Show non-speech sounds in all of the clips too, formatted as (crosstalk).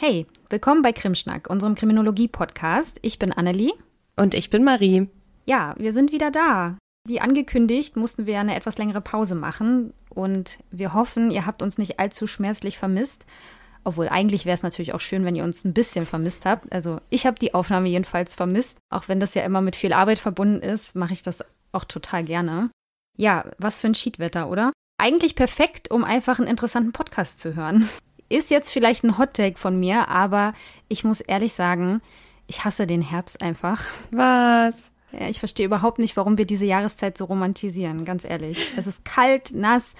Hey, willkommen bei Krimschnack, unserem Kriminologie-Podcast. Ich bin Annelie. Und ich bin Marie. Ja, wir sind wieder da. Wie angekündigt, mussten wir eine etwas längere Pause machen und wir hoffen, ihr habt uns nicht allzu schmerzlich vermisst. Obwohl eigentlich wäre es natürlich auch schön, wenn ihr uns ein bisschen vermisst habt. Also ich habe die Aufnahme jedenfalls vermisst. Auch wenn das ja immer mit viel Arbeit verbunden ist, mache ich das auch total gerne. Ja, was für ein Schiedwetter, oder? Eigentlich perfekt, um einfach einen interessanten Podcast zu hören. Ist jetzt vielleicht ein Hottake von mir, aber ich muss ehrlich sagen, ich hasse den Herbst einfach. Was? Ich verstehe überhaupt nicht, warum wir diese Jahreszeit so romantisieren, ganz ehrlich. Es ist kalt, nass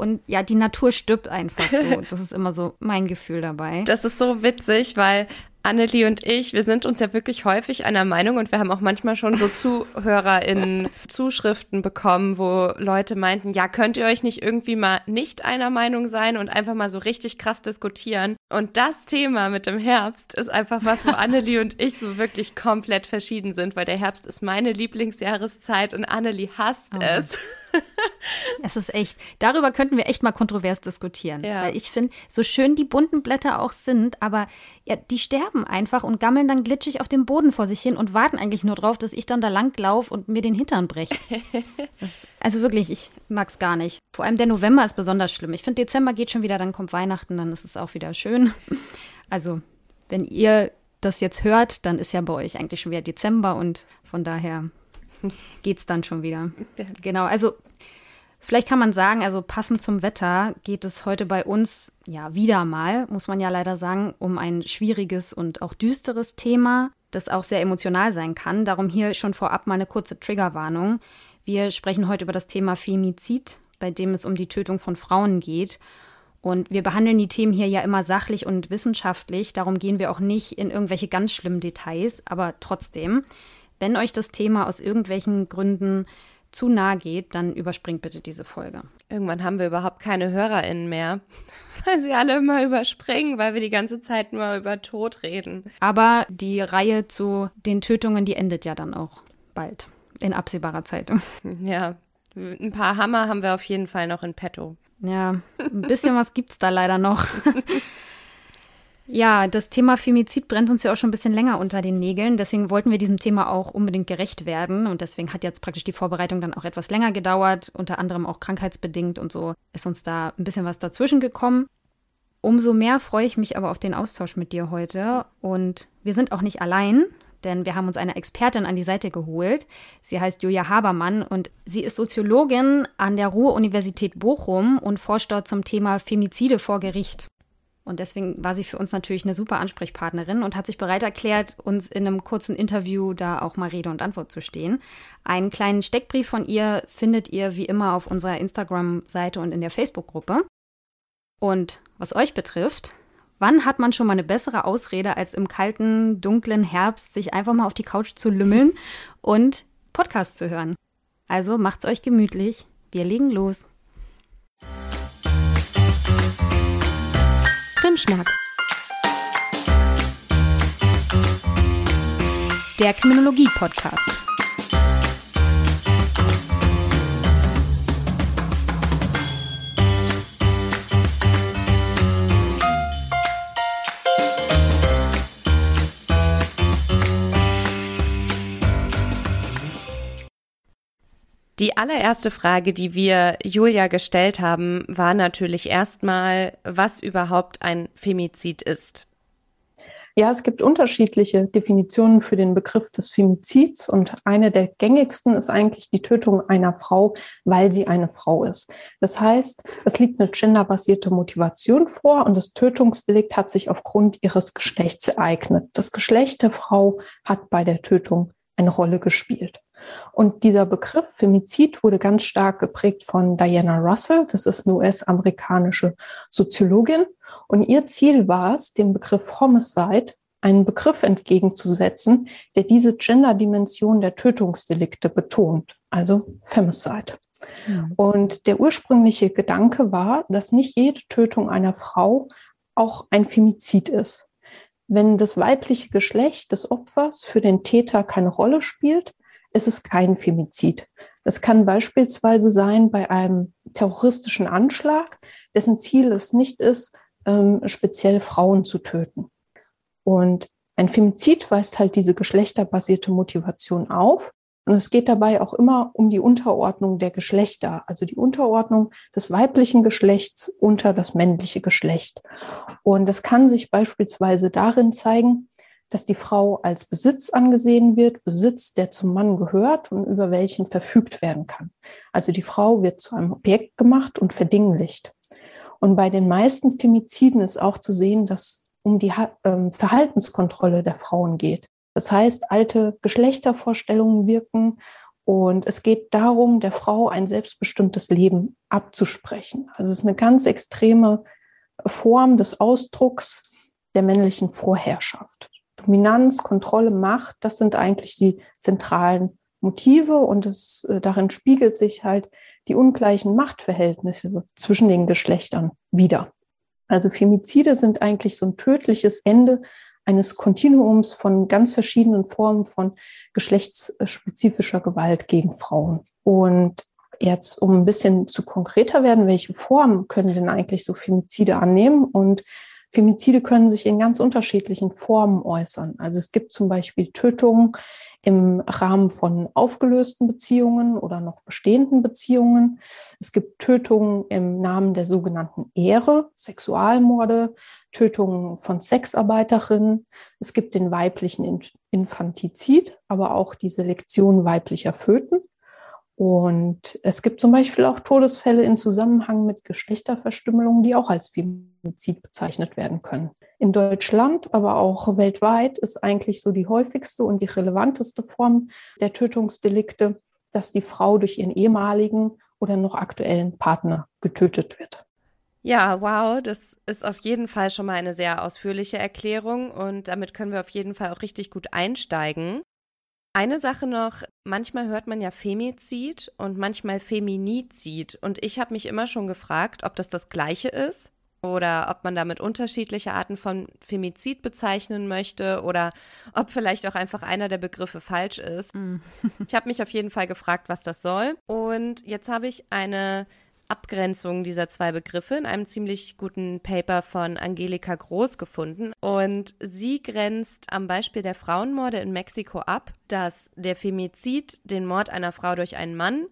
und ja, die Natur stirbt einfach so. (laughs) Das ist immer so mein Gefühl dabei. Das ist so witzig, weil Annelie und ich, wir sind uns ja wirklich häufig einer Meinung und wir haben auch manchmal schon so Zuhörer in (laughs) Zuschriften bekommen, wo Leute meinten, ja, könnt ihr euch nicht irgendwie mal nicht einer Meinung sein und einfach mal so richtig krass diskutieren? Und das Thema mit dem Herbst ist einfach was, wo (laughs) Annelie und ich so wirklich komplett verschieden sind, weil der Herbst ist meine Lieblingsjahreszeit und Annelie hasst oh. es. (laughs) Es ist echt, darüber könnten wir echt mal kontrovers diskutieren. Ja. Weil ich finde, so schön die bunten Blätter auch sind, aber ja, die sterben einfach und gammeln dann glitschig auf dem Boden vor sich hin und warten eigentlich nur drauf, dass ich dann da lang laufe und mir den Hintern breche. (laughs) also wirklich, ich mag es gar nicht. Vor allem der November ist besonders schlimm. Ich finde, Dezember geht schon wieder, dann kommt Weihnachten, dann ist es auch wieder schön. (laughs) Also, wenn ihr das jetzt hört, dann ist ja bei euch eigentlich schon wieder Dezember und von daher (laughs) geht es dann schon wieder. Genau, also vielleicht kann man sagen, also passend zum Wetter geht es heute bei uns ja wieder mal, muss man ja leider sagen, um ein schwieriges und auch düsteres Thema, das auch sehr emotional sein kann. Darum hier schon vorab mal eine kurze Triggerwarnung. Wir sprechen heute über das Thema Femizid, bei dem es um die Tötung von Frauen geht. Und wir behandeln die Themen hier ja immer sachlich und wissenschaftlich. Darum gehen wir auch nicht in irgendwelche ganz schlimmen Details. Aber trotzdem, wenn euch das Thema aus irgendwelchen Gründen zu nahe geht, dann überspringt bitte diese Folge. Irgendwann haben wir überhaupt keine HörerInnen mehr, (laughs) weil sie alle immer überspringen, weil wir die ganze Zeit nur über Tod reden. Aber die Reihe zu den Tötungen, die endet ja dann auch bald, in absehbarer Zeit. (laughs) Ja, ein paar Hammer haben wir auf jeden Fall noch in petto. Ja, ein bisschen was gibt es da leider noch. (laughs) Ja, das Thema Femizid brennt uns ja auch schon ein bisschen länger unter den Nägeln. Deswegen wollten wir diesem Thema auch unbedingt gerecht werden. Und deswegen hat jetzt praktisch die Vorbereitung dann auch etwas länger gedauert, unter anderem auch krankheitsbedingt und so ist uns da ein bisschen was dazwischen gekommen. Umso mehr freue ich mich aber auf den Austausch mit dir heute. Und wir sind auch nicht allein, denn wir haben uns eine Expertin an die Seite geholt. Sie heißt Julia Habermann und sie ist Soziologin an der Ruhr-Universität Bochum und forscht dort zum Thema Femizide vor Gericht. Und deswegen war sie für uns natürlich eine super Ansprechpartnerin und hat sich bereit erklärt, uns in einem kurzen Interview da auch mal Rede und Antwort zu stehen. Einen kleinen Steckbrief von ihr findet ihr wie immer auf unserer Instagram-Seite und in der Facebook-Gruppe. Und was euch betrifft, wann hat man schon mal eine bessere Ausrede, als im kalten, dunklen Herbst sich einfach mal auf die Couch zu lümmeln (laughs) und Podcast zu hören? Also macht's euch gemütlich. Wir legen los. Krimschnack. Der Kriminologie-Podcast. Die allererste Frage, die wir Julia gestellt haben, war natürlich erstmal, was überhaupt ein Femizid ist. Ja, es gibt unterschiedliche Definitionen für den Begriff des Femizids und eine der gängigsten ist eigentlich die Tötung einer Frau, weil sie eine Frau ist. Das heißt, es liegt eine genderbasierte Motivation vor und das Tötungsdelikt hat sich aufgrund ihres Geschlechts ereignet. Das Geschlecht der Frau hat bei der Tötung eine Rolle gespielt. Und dieser Begriff Femizid wurde ganz stark geprägt von Diana Russell. Das ist eine US-amerikanische Soziologin. Und ihr Ziel war es, dem Begriff Homicide einen Begriff entgegenzusetzen, der diese Gender-Dimension der Tötungsdelikte betont, also Femicide. Mhm. Und der ursprüngliche Gedanke war, dass nicht jede Tötung einer Frau auch ein Femizid ist. Wenn das weibliche Geschlecht des Opfers für den Täter keine Rolle spielt, ist es kein Femizid. Das kann beispielsweise sein bei einem terroristischen Anschlag, dessen Ziel es nicht ist, ähm, speziell Frauen zu töten. Und ein Femizid weist halt diese geschlechterbasierte Motivation auf. Und es geht dabei auch immer um die Unterordnung der Geschlechter, also die Unterordnung des weiblichen Geschlechts unter das männliche Geschlecht. Und das kann sich beispielsweise darin zeigen, dass die Frau als Besitz angesehen wird, Besitz, der zum Mann gehört und über welchen verfügt werden kann. Also die Frau wird zu einem Objekt gemacht und verdinglicht. Und bei den meisten Femiziden ist auch zu sehen, dass um die ähm, Verhaltenskontrolle der Frauen geht. Das heißt, alte Geschlechtervorstellungen wirken und es geht darum, der Frau ein selbstbestimmtes Leben abzusprechen. Also es ist eine ganz extreme Form des Ausdrucks der männlichen Vorherrschaft. Dominanz, Kontrolle, Macht, das sind eigentlich die zentralen Motive und es, äh, darin spiegelt sich halt die ungleichen Machtverhältnisse zwischen den Geschlechtern wieder. Also Femizide sind eigentlich so ein tödliches Ende eines Kontinuums von ganz verschiedenen Formen von geschlechtsspezifischer Gewalt gegen Frauen. Und jetzt, um ein bisschen zu konkreter werden, welche Formen können denn eigentlich so Femizide annehmen? Und Femizide können sich in ganz unterschiedlichen Formen äußern. Also es gibt zum Beispiel Tötungen im Rahmen von aufgelösten Beziehungen oder noch bestehenden Beziehungen. Es gibt Tötungen im Namen der sogenannten Ehre, Sexualmorde, Tötungen von Sexarbeiterinnen. Es gibt den weiblichen Infantizid, aber auch die Selektion weiblicher Föten. Und es gibt zum Beispiel auch Todesfälle in Zusammenhang mit Geschlechterverstümmelung, die auch als Femizid bezeichnet werden können. In Deutschland, aber auch weltweit ist eigentlich so die häufigste und die relevanteste Form der Tötungsdelikte, dass die Frau durch ihren ehemaligen oder noch aktuellen Partner getötet wird. Ja, wow, das ist auf jeden Fall schon mal eine sehr ausführliche Erklärung und damit können wir auf jeden Fall auch richtig gut einsteigen. Eine Sache noch, manchmal hört man ja Femizid und manchmal Feminizid. Und ich habe mich immer schon gefragt, ob das das gleiche ist oder ob man damit unterschiedliche Arten von Femizid bezeichnen möchte oder ob vielleicht auch einfach einer der Begriffe falsch ist. Mm. ich habe mich auf jeden Fall gefragt, was das soll. Und jetzt habe ich eine Abgrenzung dieser zwei Begriffe in einem ziemlich guten Paper von Angelika Groß gefunden. Und sie grenzt am Beispiel der Frauenmorde in Mexiko ab, dass der Femizid den Mord einer Frau durch einen Mann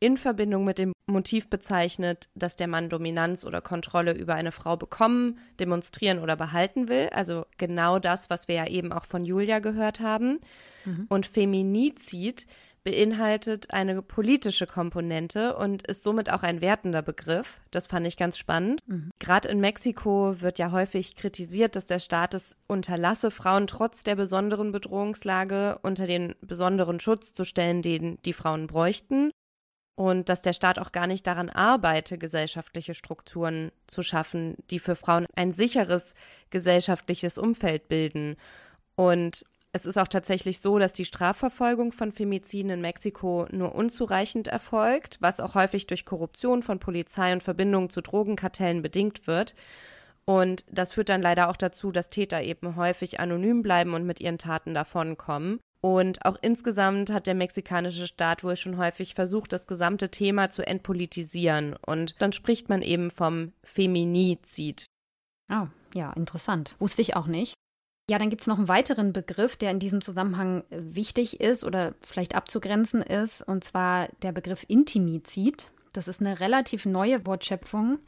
in Verbindung mit dem Motiv bezeichnet, dass der Mann Dominanz oder Kontrolle über eine Frau bekommen, demonstrieren oder behalten will. Also genau das, was wir ja eben auch von Julia gehört haben. Mhm. Und Feminizid beinhaltet eine politische Komponente und ist somit auch ein wertender Begriff. Das fand ich ganz spannend. Mhm. Gerade in Mexiko wird ja häufig kritisiert, dass der Staat es unterlasse, Frauen trotz der besonderen Bedrohungslage unter den besonderen Schutz zu stellen, den die Frauen bräuchten. Und dass der Staat auch gar nicht daran arbeite, gesellschaftliche Strukturen zu schaffen, die für Frauen ein sicheres gesellschaftliches Umfeld bilden. Und es ist auch tatsächlich so, dass die Strafverfolgung von Femiziden in Mexiko nur unzureichend erfolgt, was auch häufig durch Korruption von Polizei und Verbindungen zu Drogenkartellen bedingt wird. Und das führt dann leider auch dazu, dass Täter eben häufig anonym bleiben und mit ihren Taten davonkommen. Und auch insgesamt hat der mexikanische Staat wohl schon häufig versucht, das gesamte Thema zu entpolitisieren. Und dann spricht man eben vom Feminizid. Oh, ja, interessant. Wusste ich auch nicht. Ja, dann gibt es noch einen weiteren Begriff, der in diesem Zusammenhang äh, wichtig ist oder vielleicht abzugrenzen ist, und zwar der Begriff Intimizid. Das ist eine relativ neue Wortschöpfung,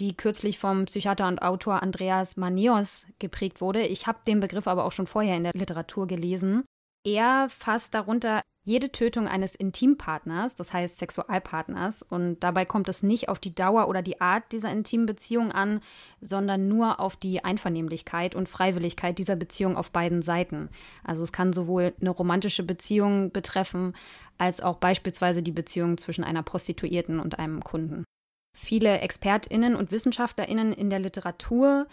die kürzlich vom Psychiater und Autor Andreas Manios geprägt wurde. Ich habe den Begriff aber auch schon vorher in der Literatur gelesen. Er fasst darunter jede Tötung eines Intimpartners, das heißt Sexualpartners, und dabei kommt es nicht auf die Dauer oder die Art dieser intimen Beziehung an, sondern nur auf die Einvernehmlichkeit und Freiwilligkeit dieser Beziehung auf beiden Seiten. Also es kann sowohl eine romantische Beziehung betreffen, als auch beispielsweise die Beziehung zwischen einer Prostituierten und einem Kunden. Viele Expertinnen und Wissenschaftlerinnen in der Literatur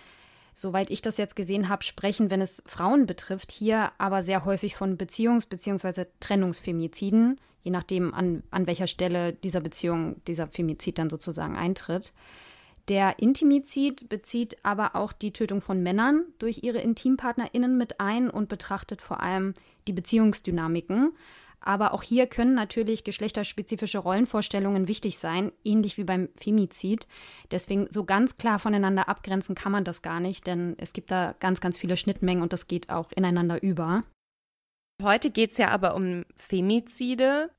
soweit ich das jetzt gesehen habe, sprechen, wenn es Frauen betrifft, hier aber sehr häufig von Beziehungs- bzw. Trennungsfemiziden, je nachdem, an, an welcher Stelle dieser Beziehung dieser Femizid dann sozusagen eintritt. Der Intimizid bezieht aber auch die Tötung von Männern durch ihre IntimpartnerInnen mit ein und betrachtet vor allem die Beziehungsdynamiken, Aber auch hier können natürlich geschlechterspezifische Rollenvorstellungen wichtig sein, ähnlich wie beim Femizid. Deswegen so ganz klar voneinander abgrenzen kann man das gar nicht, denn es gibt da ganz, ganz viele Schnittmengen und das geht auch ineinander über. Heute geht es ja aber um Femizide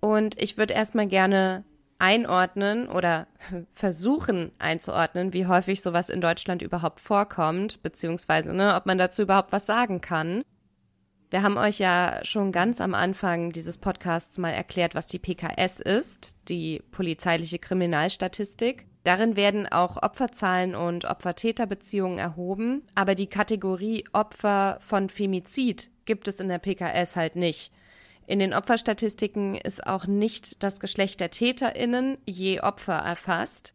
und ich würde erstmal gerne einordnen oder (laughs) versuchen einzuordnen, wie häufig sowas in Deutschland überhaupt vorkommt, beziehungsweise ne, ob man dazu überhaupt was sagen kann. Wir haben euch ja schon ganz am Anfang dieses Podcasts mal erklärt, was die PKS ist, die polizeiliche Kriminalstatistik. Darin werden auch Opferzahlen und Opfer-Täter-Beziehungen erhoben, aber die Kategorie Opfer von Femizid gibt es in der PKS halt nicht. In den Opferstatistiken ist auch nicht das Geschlecht der TäterInnen je Opfer erfasst.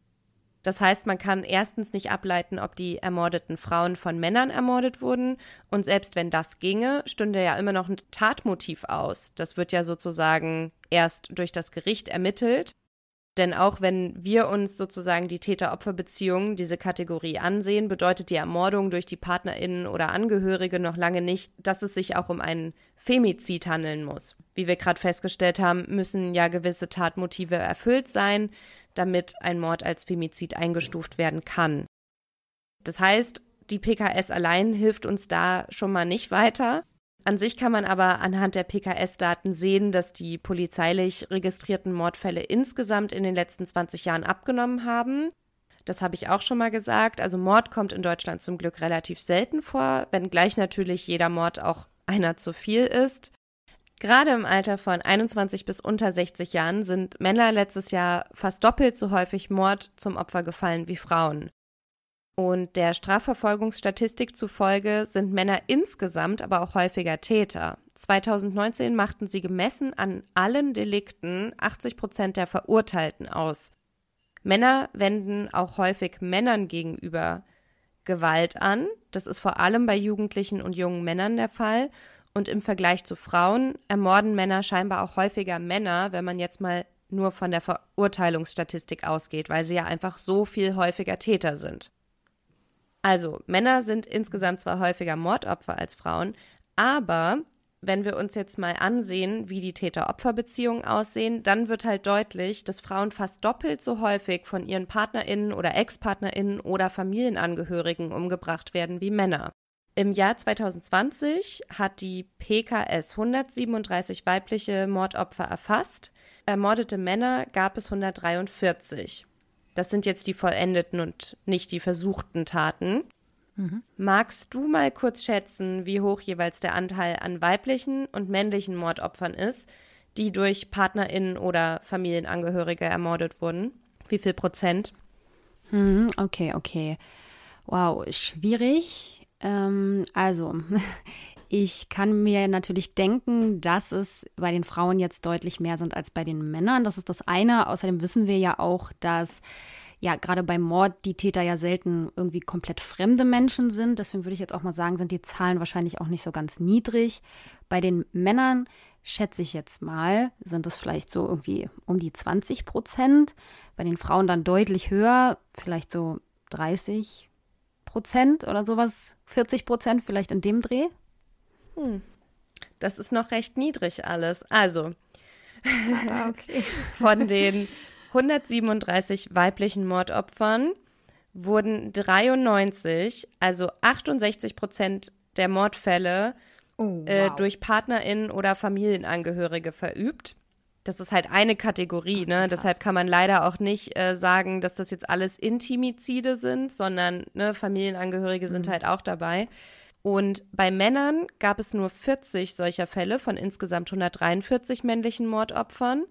Das heißt, man kann erstens nicht ableiten, ob die ermordeten Frauen von Männern ermordet wurden. Und selbst wenn das ginge, stünde ja immer noch ein Tatmotiv aus. Das wird ja sozusagen erst durch das Gericht ermittelt. Denn auch wenn wir uns sozusagen die Täter-Opfer-Beziehung, diese Kategorie ansehen, bedeutet die Ermordung durch die PartnerInnen oder Angehörige noch lange nicht, dass es sich auch um einen Femizid handeln muss. Wie wir gerade festgestellt haben, müssen ja gewisse Tatmotive erfüllt sein, damit ein Mord als Femizid eingestuft werden kann. Das heißt, die PKS allein hilft uns da schon mal nicht weiter. An sich kann man aber anhand der PKS-Daten sehen, dass die polizeilich registrierten Mordfälle insgesamt in den letzten 20 Jahren abgenommen haben. Das habe ich auch schon mal gesagt. Also Mord kommt in Deutschland zum Glück relativ selten vor, wenngleich natürlich jeder Mord auch einer zu viel ist. Gerade im Alter von 21 bis unter 60 Jahren sind Männer letztes Jahr fast doppelt so häufig Mord zum Opfer gefallen wie Frauen. Und der Strafverfolgungsstatistik zufolge sind Männer insgesamt aber auch häufiger Täter. 2019 machten sie gemessen an allen Delikten 80 Prozent der Verurteilten aus. Männer wenden auch häufig Männern gegenüber Gewalt an. Das ist vor allem bei Jugendlichen und jungen Männern der Fall. Und im Vergleich zu Frauen ermorden Männer scheinbar auch häufiger Männer, wenn man jetzt mal nur von der Verurteilungsstatistik ausgeht, weil sie ja einfach so viel häufiger Täter sind. Also, Männer sind insgesamt zwar häufiger Mordopfer als Frauen, aber wenn wir uns jetzt mal ansehen, wie die Täter-Opfer-Beziehungen aussehen, dann wird halt deutlich, dass Frauen fast doppelt so häufig von ihren PartnerInnen oder Ex-PartnerInnen oder Familienangehörigen umgebracht werden wie Männer. Im Jahr 2020 hat die PKS 137 weibliche Mordopfer erfasst. Ermordete Männer gab es 143. Das sind jetzt die vollendeten und nicht die versuchten Taten. Mhm. Magst du mal kurz schätzen, wie hoch jeweils der Anteil an weiblichen und männlichen Mordopfern ist, die durch PartnerInnen oder Familienangehörige ermordet wurden? Wie viel Prozent? Mhm, okay, okay. Wow, schwierig. Ähm, also, (laughs) Ich kann mir natürlich denken, dass es bei den Frauen jetzt deutlich mehr sind als bei den Männern. Das ist das eine. Außerdem wissen wir ja auch, dass ja gerade beim Mord die Täter ja selten irgendwie komplett fremde Menschen sind. Deswegen würde ich jetzt auch mal sagen, sind die Zahlen wahrscheinlich auch nicht so ganz niedrig. Bei den Männern schätze ich jetzt mal, sind es vielleicht so irgendwie um die 20 Prozent. Bei den Frauen dann deutlich höher, vielleicht so 30 Prozent oder sowas, 40 Prozent vielleicht in dem Dreh. Hm. Das ist noch recht niedrig alles. Also, ah, okay. (laughs) von den 137 weiblichen Mordopfern wurden 93, also 68 Prozent der Mordfälle oh, äh, wow. äh, durch PartnerInnen oder Familienangehörige verübt. Das ist halt eine Kategorie, ne? Deshalb kann man leider auch nicht äh, sagen, dass das jetzt alles Intimizide sind, sondern ne, Familienangehörige mhm. sind halt auch dabei. Und bei Männern gab es nur 40 solcher Fälle von insgesamt 143 männlichen Mordopfern.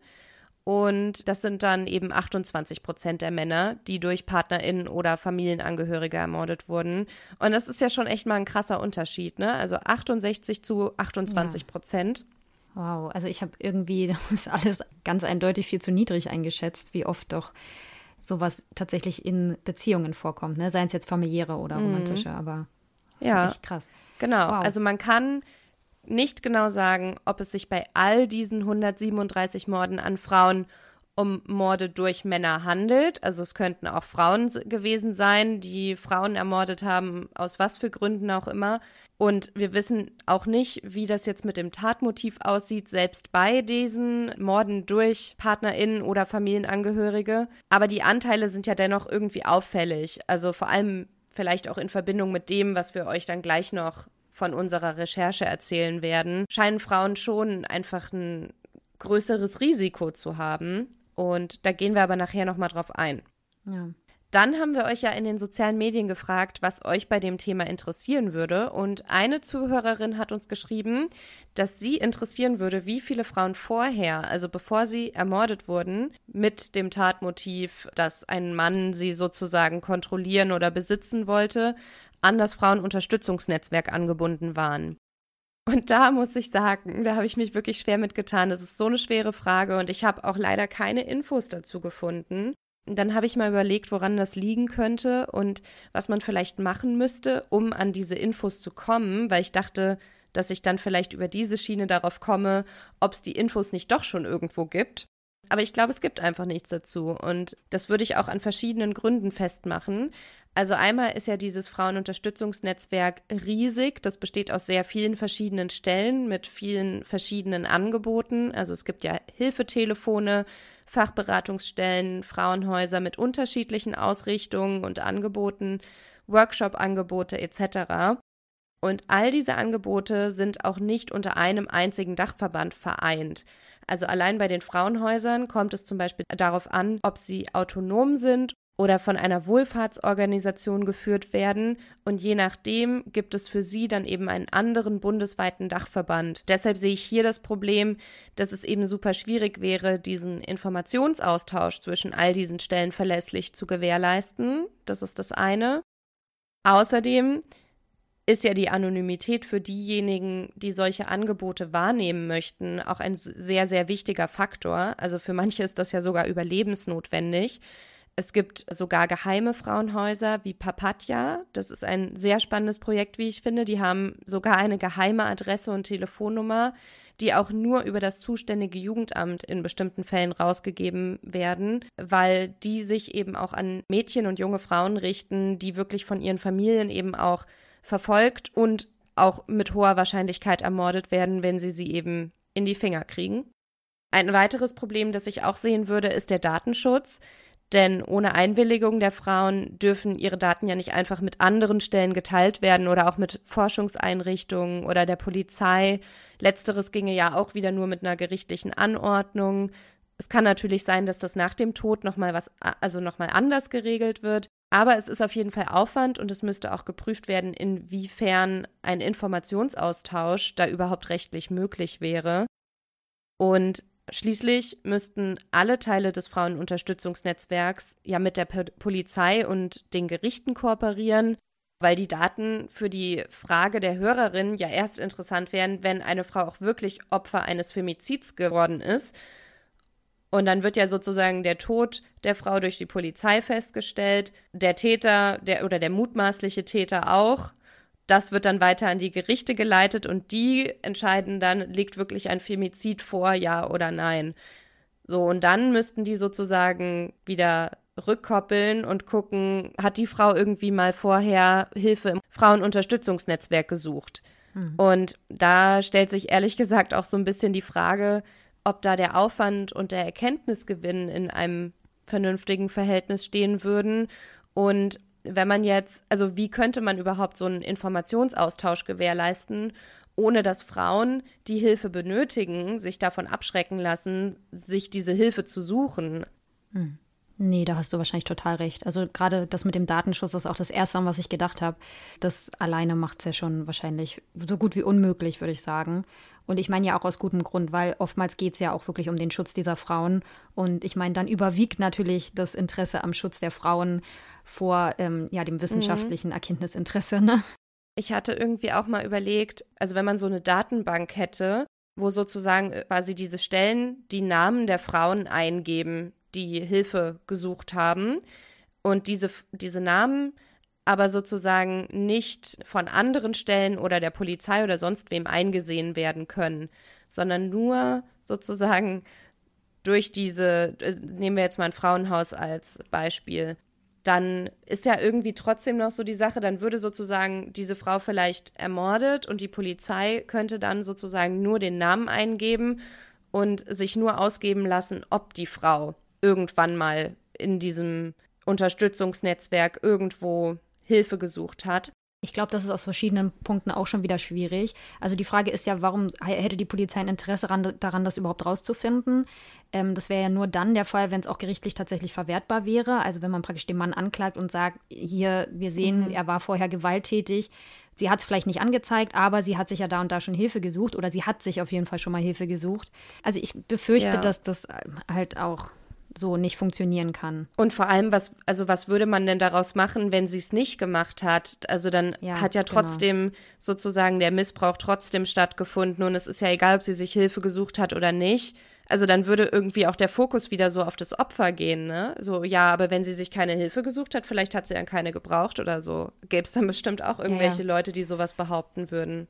Und das sind dann eben 28 Prozent der Männer, die durch PartnerInnen oder Familienangehörige ermordet wurden. Und das ist ja schon echt mal ein krasser Unterschied, ne? Also 68 zu 28 Prozent. Ja. Wow, also ich habe irgendwie (laughs) das ist alles ganz eindeutig viel zu niedrig eingeschätzt, wie oft doch sowas tatsächlich in Beziehungen vorkommt, ne? Seien es jetzt familiäre oder mhm. romantische, mhm. aber das ja, ist echt krass. Genau. Wow. Also man kann nicht genau sagen, ob es sich bei all diesen 137 Morden an Frauen um Morde durch Männer handelt. Also es könnten auch Frauen gewesen sein, die Frauen ermordet haben, aus was für Gründen auch immer. Und wir wissen auch nicht, wie das jetzt mit dem Tatmotiv aussieht, selbst bei diesen Morden durch Partnerinnen oder Familienangehörige. Aber die Anteile sind ja dennoch irgendwie auffällig. Also vor allem vielleicht auch in Verbindung mit dem, was wir euch dann gleich noch von unserer Recherche erzählen werden, scheinen Frauen schon einfach ein größeres Risiko zu haben. Und da gehen wir aber nachher nochmal drauf ein. Ja. Dann haben wir euch ja in den sozialen Medien gefragt, was euch bei dem Thema interessieren würde. Und eine Zuhörerin hat uns geschrieben, dass sie interessieren würde, wie viele Frauen vorher, also bevor sie ermordet wurden, mit dem Tatmotiv, dass ein Mann sie sozusagen kontrollieren oder besitzen wollte, an das Frauenunterstützungsnetzwerk angebunden waren. Und da muss ich sagen, da habe ich mich wirklich schwer mitgetan. Das ist so eine schwere Frage und ich habe auch leider keine Infos dazu gefunden. Dann habe ich mal überlegt, woran das liegen könnte und was man vielleicht machen müsste, um an diese Infos zu kommen, weil ich dachte, dass ich dann vielleicht über diese Schiene darauf komme, ob es die Infos nicht doch schon irgendwo gibt. Aber ich glaube, es gibt einfach nichts dazu. Und das würde ich auch an verschiedenen Gründen festmachen. Also einmal ist ja dieses Frauenunterstützungsnetzwerk riesig. Das besteht aus sehr vielen verschiedenen Stellen mit vielen verschiedenen Angeboten. Also es gibt ja Hilfetelefone, Fachberatungsstellen, Frauenhäuser mit unterschiedlichen Ausrichtungen und Angeboten, Workshop-Angebote etc. Und all diese Angebote sind auch nicht unter einem einzigen Dachverband vereint. Also allein bei den Frauenhäusern kommt es zum Beispiel darauf an, ob sie autonom sind oder von einer Wohlfahrtsorganisation geführt werden und je nachdem gibt es für sie dann eben einen anderen bundesweiten Dachverband. Deshalb sehe ich hier das Problem, dass es eben super schwierig wäre, diesen Informationsaustausch zwischen all diesen Stellen verlässlich zu gewährleisten. Das ist das eine. Außerdem ist ja die Anonymität für diejenigen, die solche Angebote wahrnehmen möchten, auch ein sehr, sehr wichtiger Faktor. Also für manche ist das ja sogar überlebensnotwendig. Es gibt sogar geheime Frauenhäuser wie Papatja. Das ist ein sehr spannendes Projekt, wie ich finde. Die haben sogar eine geheime Adresse und Telefonnummer, die auch nur über das zuständige Jugendamt in bestimmten Fällen rausgegeben werden, weil die sich eben auch an Mädchen und junge Frauen richten, die wirklich von ihren Familien eben auch verfolgt und auch mit hoher Wahrscheinlichkeit ermordet werden, wenn sie sie eben in die Finger kriegen. Ein weiteres Problem, das ich auch sehen würde, ist der Datenschutz. Denn ohne Einwilligung der Frauen dürfen ihre Daten ja nicht einfach mit anderen Stellen geteilt werden oder auch mit Forschungseinrichtungen oder der Polizei. Letzteres ginge ja auch wieder nur mit einer gerichtlichen Anordnung. Es kann natürlich sein, dass das nach dem Tod nochmal was, also nochmal anders geregelt wird. Aber es ist auf jeden Fall Aufwand und es müsste auch geprüft werden, inwiefern ein Informationsaustausch da überhaupt rechtlich möglich wäre. Und Schließlich müssten alle Teile des Frauenunterstützungsnetzwerks ja mit der Polizei und den Gerichten kooperieren, weil die Daten für die Frage der Hörerin ja erst interessant wären, wenn eine Frau auch wirklich Opfer eines Femizids geworden ist. Und dann wird ja sozusagen der Tod der Frau durch die Polizei festgestellt, der Täter der, oder der mutmaßliche Täter auch. Das wird dann weiter an die Gerichte geleitet und die entscheiden dann, liegt wirklich ein Femizid vor, ja oder nein. So, und dann müssten die sozusagen wieder rückkoppeln und gucken, hat die Frau irgendwie mal vorher Hilfe im Frauenunterstützungsnetzwerk gesucht? Mhm. Und da stellt sich ehrlich gesagt auch so ein bisschen die Frage, ob da der Aufwand und der Erkenntnisgewinn in einem vernünftigen Verhältnis stehen würden und wenn man jetzt, also wie könnte man überhaupt so einen Informationsaustausch gewährleisten, ohne dass Frauen, die Hilfe benötigen, sich davon abschrecken lassen, sich diese Hilfe zu suchen? Hm. Nee, da hast du wahrscheinlich total recht. Also gerade das mit dem Datenschutz ist auch das Erste, an was ich gedacht habe. Das alleine macht es ja schon wahrscheinlich so gut wie unmöglich, würde ich sagen. Und ich meine ja auch aus gutem Grund, weil oftmals geht es ja auch wirklich um den Schutz dieser Frauen. Und ich meine, dann überwiegt natürlich das Interesse am Schutz der Frauen vor ähm, ja, dem wissenschaftlichen mhm. Erkenntnisinteresse. Ne? Ich hatte irgendwie auch mal überlegt, also wenn man so eine Datenbank hätte, wo sozusagen äh, quasi diese Stellen die Namen der Frauen eingeben, die Hilfe gesucht haben und diese, diese Namen aber sozusagen nicht von anderen Stellen oder der Polizei oder sonst wem eingesehen werden können, sondern nur sozusagen durch diese, äh, nehmen wir jetzt mal ein Frauenhaus als Beispiel, dann ist ja irgendwie trotzdem noch so die Sache, dann würde sozusagen diese Frau vielleicht ermordet und die Polizei könnte dann sozusagen nur den Namen eingeben und sich nur ausgeben lassen, ob die Frau irgendwann mal in diesem Unterstützungsnetzwerk irgendwo Hilfe gesucht hat. Ich glaube, das ist aus verschiedenen Punkten auch schon wieder schwierig. Also die Frage ist ja, warum hätte die Polizei ein Interesse daran, das überhaupt rauszufinden? Ähm, das wäre ja nur dann der Fall, wenn es auch gerichtlich tatsächlich verwertbar wäre. Also wenn man praktisch den Mann anklagt und sagt, hier, wir sehen, mhm. er war vorher gewalttätig. Sie hat es vielleicht nicht angezeigt, aber sie hat sich ja da und da schon Hilfe gesucht oder sie hat sich auf jeden Fall schon mal Hilfe gesucht. Also ich befürchte, ja. dass das halt auch so nicht funktionieren kann. Und vor allem, was, also was würde man denn daraus machen, wenn sie es nicht gemacht hat? Also dann ja, hat ja genau. trotzdem genau. sozusagen der Missbrauch trotzdem stattgefunden und es ist ja egal, ob sie sich Hilfe gesucht hat oder nicht. Also dann würde irgendwie auch der Fokus wieder so auf das Opfer gehen, ne? So, ja, aber wenn sie sich keine Hilfe gesucht hat, vielleicht hat sie dann keine gebraucht oder so. Gäbe es dann bestimmt auch irgendwelche ja. Leute, die sowas behaupten würden.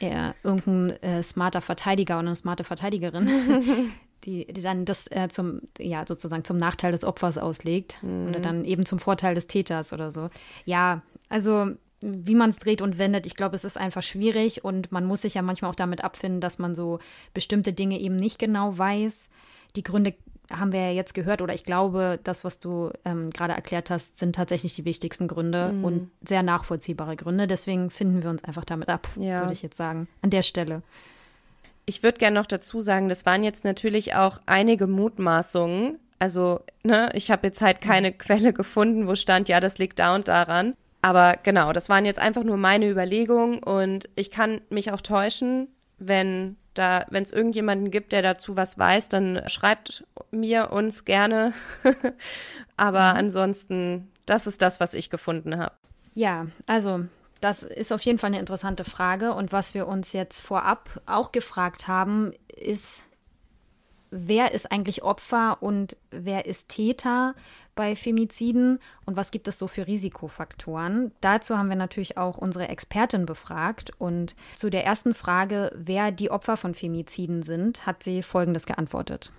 Ja, irgendein äh, smarter Verteidiger oder eine smarte Verteidigerin, (laughs) die, die dann das äh, zum, ja, sozusagen zum Nachteil des Opfers auslegt mhm. oder dann eben zum Vorteil des Täters oder so. Ja, also wie man es dreht und wendet, ich glaube, es ist einfach schwierig und man muss sich ja manchmal auch damit abfinden, dass man so bestimmte Dinge eben nicht genau weiß. Die Gründe haben wir ja jetzt gehört oder ich glaube, das, was du ähm, gerade erklärt hast, sind tatsächlich die wichtigsten Gründe mhm. und sehr nachvollziehbare Gründe. Deswegen finden wir uns einfach damit ab, ja. würde ich jetzt sagen, an der Stelle. Ich würde gerne noch dazu sagen, das waren jetzt natürlich auch einige Mutmaßungen. Also, ne, ich habe jetzt halt keine mhm. Quelle gefunden, wo stand, ja, das liegt da und daran. Aber genau, das waren jetzt einfach nur meine Überlegungen und ich kann mich auch täuschen, wenn da, wenn es irgendjemanden gibt, der dazu was weiß, dann schreibt mir uns gerne. (laughs) Aber mhm. ansonsten, das ist das, was ich gefunden habe. Ja, also das ist auf jeden Fall eine interessante Frage. Und was wir uns jetzt vorab auch gefragt haben, ist, wer ist eigentlich Opfer und wer ist Täter bei Femiziden und was gibt es so für Risikofaktoren? Dazu haben wir natürlich auch unsere Expertin befragt und zu der ersten Frage, wer die Opfer von Femiziden sind, hat sie Folgendes geantwortet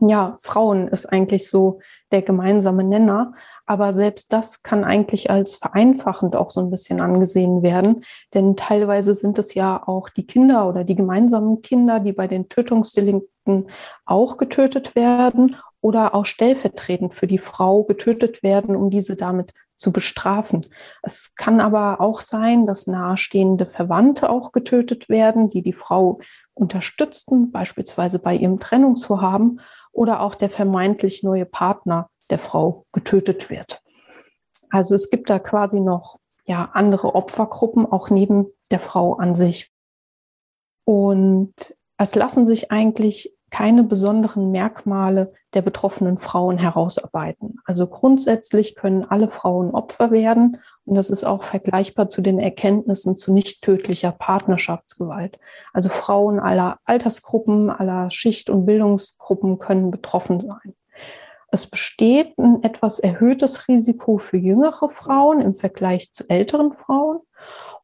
ja, Frauen ist eigentlich so der gemeinsame Nenner. Aber selbst das kann eigentlich als vereinfachend auch so ein bisschen angesehen werden. Denn teilweise sind es ja auch die Kinder oder die gemeinsamen Kinder, die bei den Tötungsdelikten auch getötet werden oder auch stellvertretend für die Frau getötet werden, um diese damit zu bestrafen. Es kann aber auch sein, dass nahestehende Verwandte auch getötet werden, die die Frau unterstützten, beispielsweise bei ihrem Trennungsvorhaben oder auch der vermeintlich neue Partner der Frau getötet wird. Also es gibt da quasi noch ja andere Opfergruppen auch neben der Frau an sich. Und es lassen sich eigentlich keine besonderen Merkmale der betroffenen Frauen herausarbeiten. Also grundsätzlich können alle Frauen Opfer werden und das ist auch vergleichbar zu den Erkenntnissen zu nicht tödlicher Partnerschaftsgewalt. Also Frauen aller Altersgruppen, aller Schicht- und Bildungsgruppen können betroffen sein. Es besteht ein etwas erhöhtes Risiko für jüngere Frauen im Vergleich zu älteren Frauen.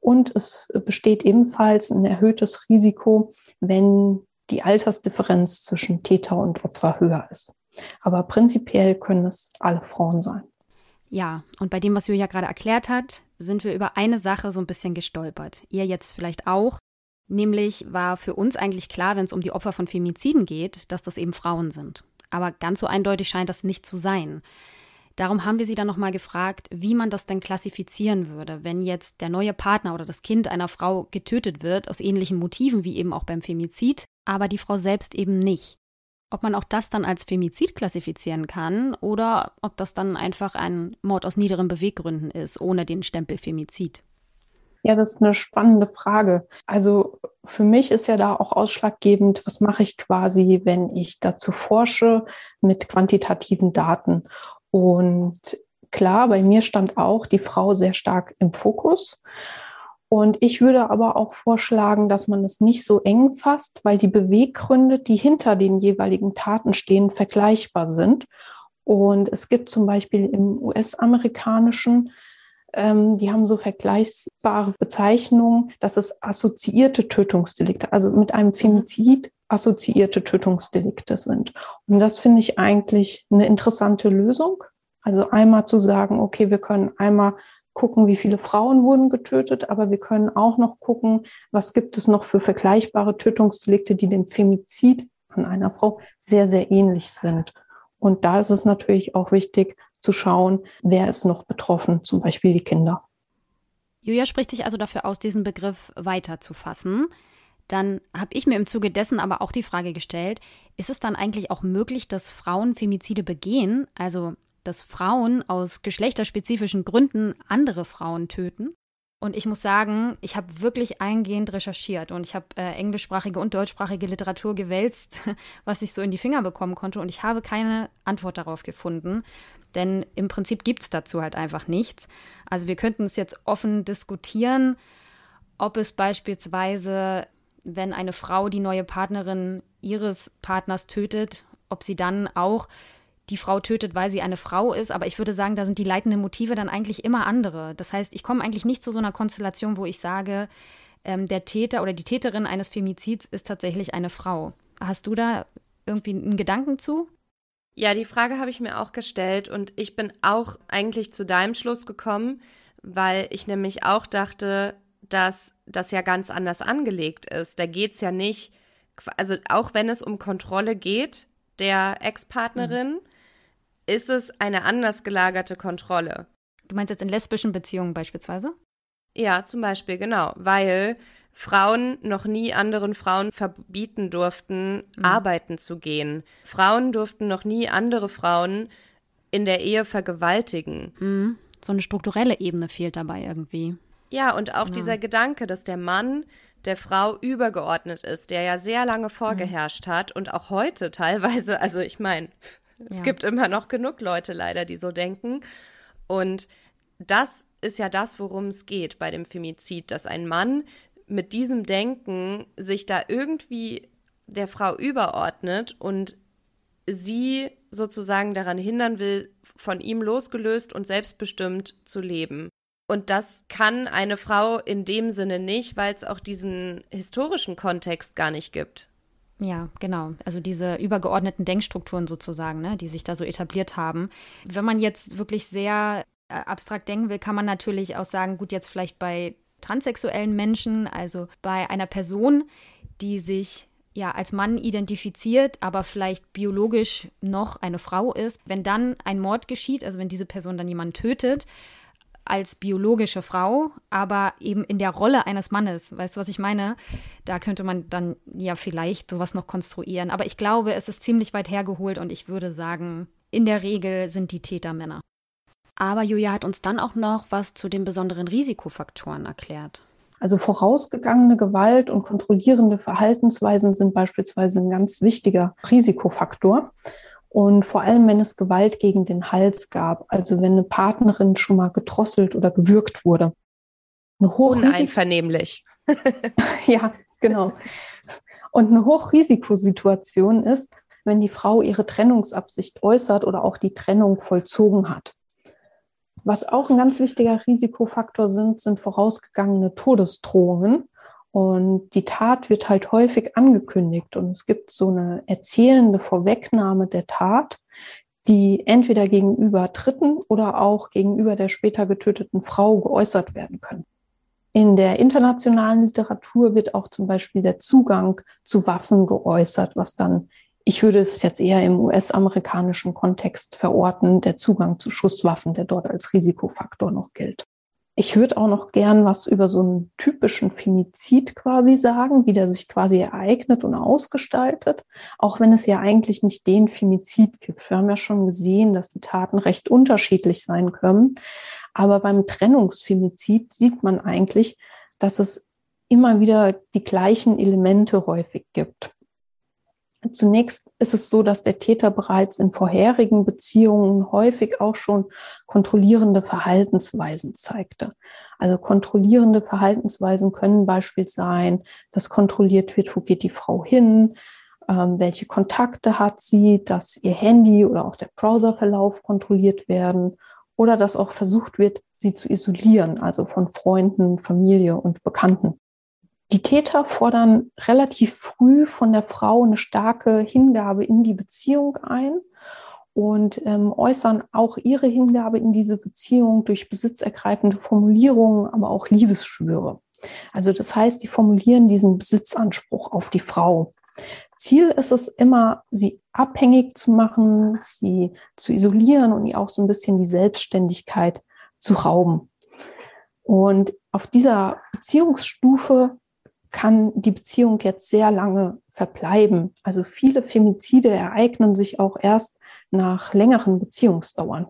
Und es besteht ebenfalls ein erhöhtes Risiko, wenn die Altersdifferenz zwischen Täter und Opfer höher ist. Aber prinzipiell können es alle Frauen sein. Ja, und bei dem, was Julia gerade erklärt hat, sind wir über eine Sache so ein bisschen gestolpert. Ihr jetzt vielleicht auch. Nämlich war für uns eigentlich klar, wenn es um die Opfer von Femiziden geht, dass das eben Frauen sind. Aber ganz so eindeutig scheint das nicht zu sein. Darum haben wir sie dann nochmal gefragt, wie man das denn klassifizieren würde, wenn jetzt der neue Partner oder das Kind einer Frau getötet wird, aus ähnlichen Motiven wie eben auch beim Femizid, aber die Frau selbst eben nicht. Ob man auch das dann als Femizid klassifizieren kann oder ob das dann einfach ein Mord aus niederen Beweggründen ist, ohne den Stempel Femizid. Ja, das ist eine spannende Frage. Also für mich ist ja da auch ausschlaggebend, was mache ich quasi, wenn ich dazu forsche mit quantitativen Daten. Und klar, bei mir stand auch die Frau sehr stark im Fokus. Und ich würde aber auch vorschlagen, dass man es nicht so eng fasst, weil die Beweggründe, die hinter den jeweiligen Taten stehen, vergleichbar sind. Und es gibt zum Beispiel im US-amerikanischen, ähm, die haben so vergleichbare Bezeichnungen, dass es assoziierte Tötungsdelikte, also mit einem Femizid assoziierte Tötungsdelikte sind. Und das finde ich eigentlich eine interessante Lösung. Also einmal zu sagen, okay, wir können einmal gucken, wie viele Frauen wurden getötet, aber wir können auch noch gucken, was gibt es noch für vergleichbare Tötungsdelikte, die dem Femizid an einer Frau sehr, sehr ähnlich sind. Und da ist es natürlich auch wichtig zu schauen, wer ist noch betroffen, zum Beispiel die Kinder. Julia spricht sich also dafür aus, diesen Begriff weiter zu fassen. Dann habe ich mir im Zuge dessen aber auch die Frage gestellt, ist es dann eigentlich auch möglich, dass Frauen Femizide begehen, also dass Frauen aus geschlechterspezifischen Gründen andere Frauen töten? Und ich muss sagen, ich habe wirklich eingehend recherchiert und ich habe äh, englischsprachige und deutschsprachige Literatur gewälzt, (laughs) was ich so in die Finger bekommen konnte. Und ich habe keine Antwort darauf gefunden, denn im Prinzip gibt es dazu halt einfach nichts. Also wir könnten es jetzt offen diskutieren, ob es beispielsweise, wenn eine Frau die neue Partnerin ihres Partners tötet, ob sie dann auch die Frau tötet, weil sie eine Frau ist. Aber ich würde sagen, da sind die leitenden Motive dann eigentlich immer andere. Das heißt, ich komme eigentlich nicht zu so einer Konstellation, wo ich sage, ähm, der Täter oder die Täterin eines Femizids ist tatsächlich eine Frau. Hast du da irgendwie einen Gedanken zu? Ja, die Frage habe ich mir auch gestellt und ich bin auch eigentlich zu deinem Schluss gekommen, weil ich nämlich auch dachte, dass das ja ganz anders angelegt ist. Da geht es ja nicht, also auch wenn es um Kontrolle geht der Ex-Partnerin, mhm ist es eine anders gelagerte Kontrolle. Du meinst jetzt in lesbischen Beziehungen beispielsweise? Ja, zum Beispiel, genau, weil Frauen noch nie anderen Frauen verbieten durften, mhm. arbeiten zu gehen. Frauen durften noch nie andere Frauen in der Ehe vergewaltigen. Mhm. So eine strukturelle Ebene fehlt dabei irgendwie. Ja, und auch genau. dieser Gedanke, dass der Mann der Frau übergeordnet ist, der ja sehr lange vorgeherrscht mhm. hat und auch heute teilweise, also ich meine, es ja. gibt immer noch genug Leute leider, die so denken. Und das ist ja das, worum es geht bei dem Femizid, dass ein Mann mit diesem Denken sich da irgendwie der Frau überordnet und sie sozusagen daran hindern will, von ihm losgelöst und selbstbestimmt zu leben. Und das kann eine Frau in dem Sinne nicht, weil es auch diesen historischen Kontext gar nicht gibt. Ja, genau. Also diese übergeordneten Denkstrukturen sozusagen, ne, die sich da so etabliert haben. Wenn man jetzt wirklich sehr äh, abstrakt denken will, kann man natürlich auch sagen, gut, jetzt vielleicht bei transsexuellen Menschen, also bei einer Person, die sich ja als Mann identifiziert, aber vielleicht biologisch noch eine Frau ist, wenn dann ein Mord geschieht, also wenn diese Person dann jemanden tötet, als biologische Frau, aber eben in der Rolle eines Mannes. Weißt du, was ich meine? Da könnte man dann ja vielleicht sowas noch konstruieren. Aber ich glaube, es ist ziemlich weit hergeholt und ich würde sagen, in der Regel sind die Täter Männer. Aber Julia hat uns dann auch noch was zu den besonderen Risikofaktoren erklärt. Also vorausgegangene Gewalt und kontrollierende Verhaltensweisen sind beispielsweise ein ganz wichtiger Risikofaktor. Und vor allem, wenn es Gewalt gegen den Hals gab, also wenn eine Partnerin schon mal gedrosselt oder gewürgt wurde. Eine Uneinvernehmlich. (laughs) ja, genau. Und eine Hochrisikosituation ist, wenn die Frau ihre Trennungsabsicht äußert oder auch die Trennung vollzogen hat. Was auch ein ganz wichtiger Risikofaktor sind, sind vorausgegangene Todesdrohungen. Und die Tat wird halt häufig angekündigt und es gibt so eine erzählende Vorwegnahme der Tat, die entweder gegenüber Dritten oder auch gegenüber der später getöteten Frau geäußert werden können. In der internationalen Literatur wird auch zum Beispiel der Zugang zu Waffen geäußert, was dann, ich würde es jetzt eher im US-amerikanischen Kontext verorten, der Zugang zu Schusswaffen, der dort als Risikofaktor noch gilt. Ich würde auch noch gern was über so einen typischen Femizid quasi sagen, wie der sich quasi ereignet und ausgestaltet, auch wenn es ja eigentlich nicht den Femizid gibt. Wir haben ja schon gesehen, dass die Taten recht unterschiedlich sein können. Aber beim Trennungsfemizid sieht man eigentlich, dass es immer wieder die gleichen Elemente häufig gibt. Zunächst ist es so, dass der Täter bereits in vorherigen Beziehungen häufig auch schon kontrollierende Verhaltensweisen zeigte. Also kontrollierende Verhaltensweisen können Beispiel sein, dass kontrolliert wird, wo geht die Frau hin, ähm, welche Kontakte hat sie, dass ihr Handy oder auch der Browserverlauf kontrolliert werden oder dass auch versucht wird, sie zu isolieren, also von Freunden, Familie und Bekannten. Die Täter fordern relativ früh von der Frau eine starke Hingabe in die Beziehung ein und ähm, äußern auch ihre Hingabe in diese Beziehung durch besitzergreifende Formulierungen, aber auch Liebesschwüre. Also das heißt, die formulieren diesen Besitzanspruch auf die Frau. Ziel ist es immer, sie abhängig zu machen, sie zu isolieren und ihr auch so ein bisschen die Selbstständigkeit zu rauben. Und auf dieser Beziehungsstufe kann die Beziehung jetzt sehr lange verbleiben. Also viele Femizide ereignen sich auch erst nach längeren Beziehungsdauern.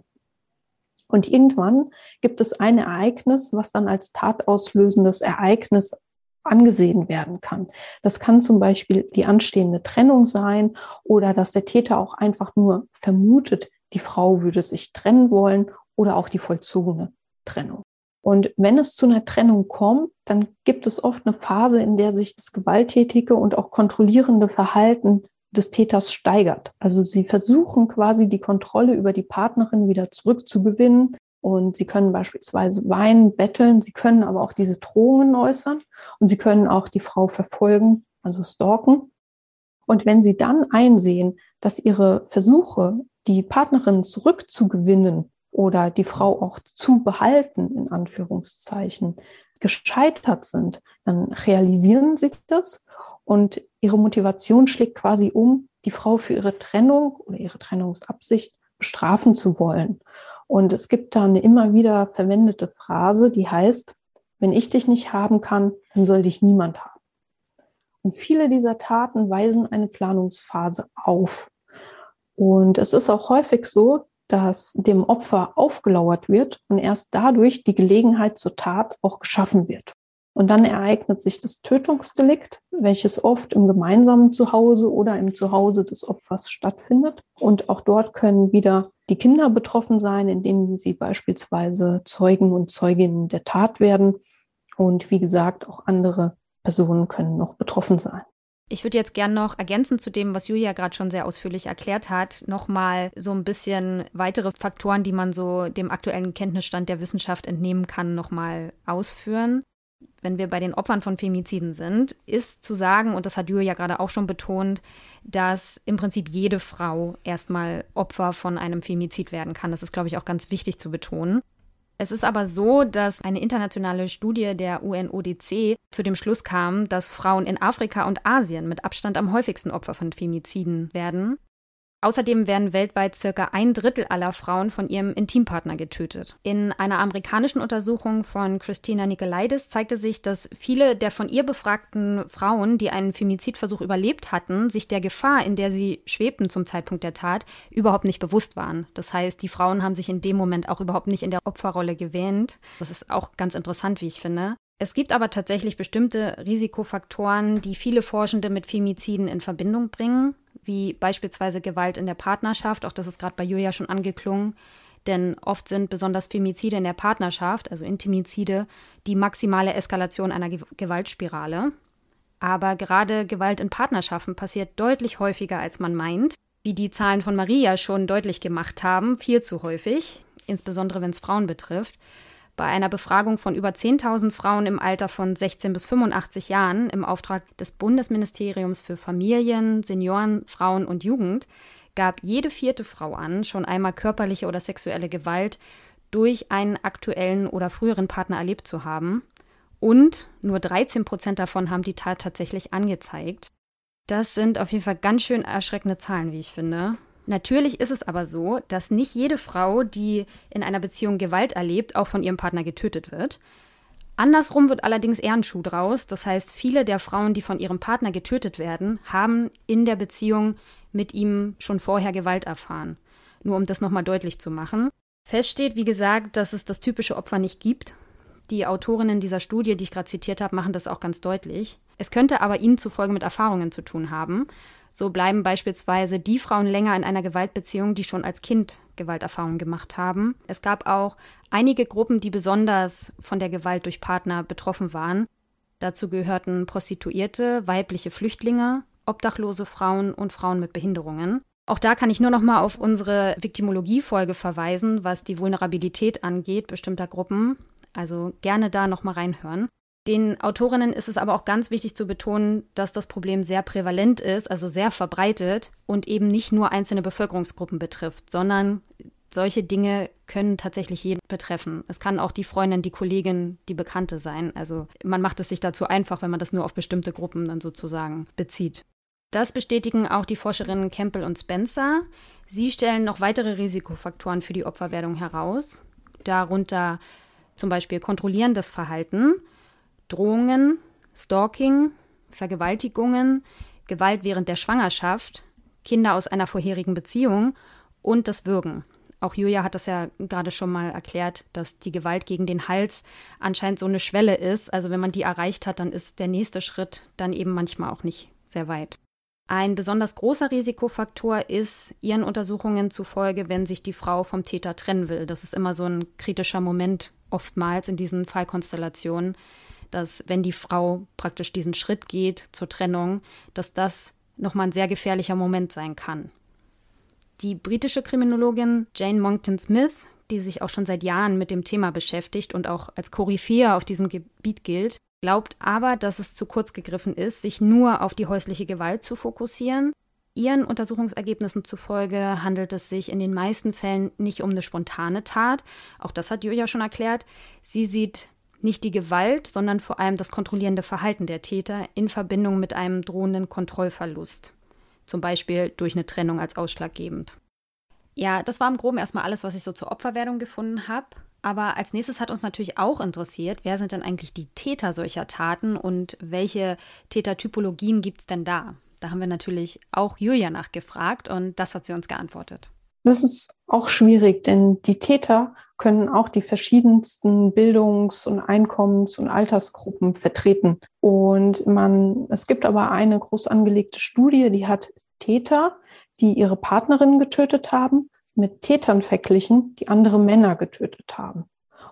Und irgendwann gibt es ein Ereignis, was dann als tatauslösendes Ereignis angesehen werden kann. Das kann zum Beispiel die anstehende Trennung sein oder dass der Täter auch einfach nur vermutet, die Frau würde sich trennen wollen oder auch die vollzogene Trennung. Und wenn es zu einer Trennung kommt, dann gibt es oft eine Phase, in der sich das gewalttätige und auch kontrollierende Verhalten des Täters steigert. Also sie versuchen quasi die Kontrolle über die Partnerin wieder zurückzugewinnen. Und sie können beispielsweise weinen, betteln, sie können aber auch diese Drohungen äußern und sie können auch die Frau verfolgen, also stalken. Und wenn sie dann einsehen, dass ihre Versuche, die Partnerin zurückzugewinnen oder die Frau auch zu behalten, in Anführungszeichen, gescheitert sind, dann realisieren sie das und ihre Motivation schlägt quasi um, die Frau für ihre Trennung oder ihre Trennungsabsicht bestrafen zu wollen. Und es gibt da eine immer wieder verwendete Phrase, die heißt, wenn ich dich nicht haben kann, dann soll dich niemand haben. Und viele dieser Taten weisen eine Planungsphase auf. Und es ist auch häufig so, dass dem Opfer aufgelauert wird und erst dadurch die Gelegenheit zur Tat auch geschaffen wird. Und dann ereignet sich das Tötungsdelikt, welches oft im gemeinsamen Zuhause oder im Zuhause des Opfers stattfindet. Und auch dort können wieder die Kinder betroffen sein, indem sie beispielsweise Zeugen und Zeuginnen der Tat werden. Und wie gesagt, auch andere Personen können noch betroffen sein. Ich würde jetzt gerne noch ergänzen zu dem, was Julia gerade schon sehr ausführlich erklärt hat, nochmal so ein bisschen weitere Faktoren, die man so dem aktuellen Kenntnisstand der Wissenschaft entnehmen kann, nochmal ausführen wenn wir bei den Opfern von Femiziden sind, ist zu sagen, und das hat Julia gerade auch schon betont, dass im Prinzip jede Frau erstmal Opfer von einem Femizid werden kann. Das ist, glaube ich, auch ganz wichtig zu betonen. Es ist aber so, dass eine internationale Studie der UNODC zu dem Schluss kam, dass Frauen in Afrika und Asien mit Abstand am häufigsten Opfer von Femiziden werden. Außerdem werden weltweit circa ein Drittel aller Frauen von ihrem Intimpartner getötet. In einer amerikanischen Untersuchung von Christina Nikolaidis zeigte sich, dass viele der von ihr befragten Frauen, die einen Femizidversuch überlebt hatten, sich der Gefahr, in der sie schwebten zum Zeitpunkt der Tat, überhaupt nicht bewusst waren. Das heißt, die Frauen haben sich in dem Moment auch überhaupt nicht in der Opferrolle gewähnt. Das ist auch ganz interessant, wie ich finde. Es gibt aber tatsächlich bestimmte Risikofaktoren, die viele Forschende mit Femiziden in Verbindung bringen wie beispielsweise Gewalt in der Partnerschaft. Auch das ist gerade bei Julia schon angeklungen. Denn oft sind besonders Femizide in der Partnerschaft, also Intimizide, die maximale Eskalation einer Ge Gewaltspirale. Aber gerade Gewalt in Partnerschaften passiert deutlich häufiger, als man meint. Wie die Zahlen von Maria schon deutlich gemacht haben, viel zu häufig, insbesondere wenn es Frauen betrifft. Bei einer Befragung von über 10.000 Frauen im Alter von 16 bis 85 Jahren im Auftrag des Bundesministeriums für Familien, Senioren, Frauen und Jugend gab jede vierte Frau an, schon einmal körperliche oder sexuelle Gewalt durch einen aktuellen oder früheren Partner erlebt zu haben. Und nur 13 Prozent davon haben die Tat tatsächlich angezeigt. Das sind auf jeden Fall ganz schön erschreckende Zahlen, wie ich finde. Natürlich ist es aber so, dass nicht jede Frau, die in einer Beziehung Gewalt erlebt, auch von ihrem Partner getötet wird. Andersrum wird allerdings eher ein Schuh draus. Das heißt, viele der Frauen, die von ihrem Partner getötet werden, haben in der Beziehung mit ihm schon vorher Gewalt erfahren. Nur um das nochmal deutlich zu machen. Fest steht, wie gesagt, dass es das typische Opfer nicht gibt. Die Autorinnen dieser Studie, die ich gerade zitiert habe, machen das auch ganz deutlich. Es könnte aber ihnen zufolge mit Erfahrungen zu tun haben. So bleiben beispielsweise die Frauen länger in einer Gewaltbeziehung, die schon als Kind Gewalterfahrungen gemacht haben. Es gab auch einige Gruppen, die besonders von der Gewalt durch Partner betroffen waren. Dazu gehörten Prostituierte, weibliche Flüchtlinge, obdachlose Frauen und Frauen mit Behinderungen. Auch da kann ich nur noch mal auf unsere Viktimologie-Folge verweisen, was die Vulnerabilität angeht bestimmter Gruppen. Also gerne da noch mal reinhören. Den Autorinnen ist es aber auch ganz wichtig zu betonen, dass das Problem sehr prävalent ist, also sehr verbreitet und eben nicht nur einzelne Bevölkerungsgruppen betrifft, sondern solche Dinge können tatsächlich jeden betreffen. Es kann auch die Freundin, die Kollegin, die Bekannte sein. Also man macht es sich dazu einfach, wenn man das nur auf bestimmte Gruppen dann sozusagen bezieht. Das bestätigen auch die Forscherinnen Campbell und Spencer. Sie stellen noch weitere Risikofaktoren für die Opferwerdung heraus, darunter zum Beispiel kontrollierendes Verhalten, Drohungen, Stalking, Vergewaltigungen, Gewalt während der Schwangerschaft, Kinder aus einer vorherigen Beziehung und das Würgen. Auch Julia hat das ja gerade schon mal erklärt, dass die Gewalt gegen den Hals anscheinend so eine Schwelle ist. Also wenn man die erreicht hat, dann ist der nächste Schritt dann eben manchmal auch nicht sehr weit. Ein besonders großer Risikofaktor ist ihren Untersuchungen zufolge, wenn sich die Frau vom Täter trennen will. Das ist immer so ein kritischer Moment oftmals in diesen Fallkonstellationen, dass wenn die Frau praktisch diesen Schritt geht zur Trennung, dass das nochmal ein sehr gefährlicher Moment sein kann. Die britische Kriminologin Jane Monckton Smith, die sich auch schon seit Jahren mit dem Thema beschäftigt und auch als Koryphäe auf diesem Gebiet gilt, glaubt aber, dass es zu kurz gegriffen ist, sich nur auf die häusliche Gewalt zu fokussieren. Ihren Untersuchungsergebnissen zufolge handelt es sich in den meisten Fällen nicht um eine spontane Tat. Auch das hat Julia schon erklärt. Sie sieht nicht die Gewalt, sondern vor allem das kontrollierende Verhalten der Täter in Verbindung mit einem drohenden Kontrollverlust. Zum Beispiel durch eine Trennung als ausschlaggebend. Ja, das war im Groben erstmal alles, was ich so zur Opferwerdung gefunden habe. Aber als nächstes hat uns natürlich auch interessiert, wer sind denn eigentlich die Täter solcher Taten und welche Tätertypologien gibt es denn da? Da haben wir natürlich auch Julia nachgefragt und das hat sie uns geantwortet. Das ist auch schwierig, denn die Täter können auch die verschiedensten Bildungs- und Einkommens- und Altersgruppen vertreten. Und man, es gibt aber eine groß angelegte Studie, die hat Täter, die ihre Partnerinnen getötet haben, mit Tätern verglichen, die andere Männer getötet haben.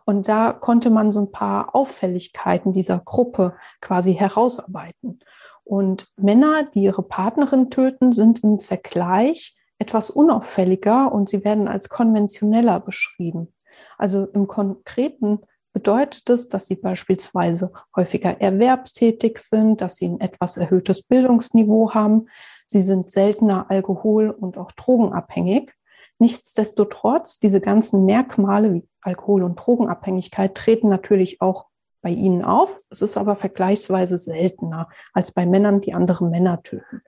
Und da konnte man so ein paar Auffälligkeiten dieser Gruppe quasi herausarbeiten. Und Männer, die ihre Partnerin töten, sind im Vergleich etwas unauffälliger und sie werden als konventioneller beschrieben. Also im Konkreten bedeutet es, dass sie beispielsweise häufiger erwerbstätig sind, dass sie ein etwas erhöhtes Bildungsniveau haben. Sie sind seltener alkohol- und auch drogenabhängig. Nichtsdestotrotz, diese ganzen Merkmale wie Alkohol- und Drogenabhängigkeit treten natürlich auch bei ihnen auf. Es ist aber vergleichsweise seltener als bei Männern, die andere Männer töten.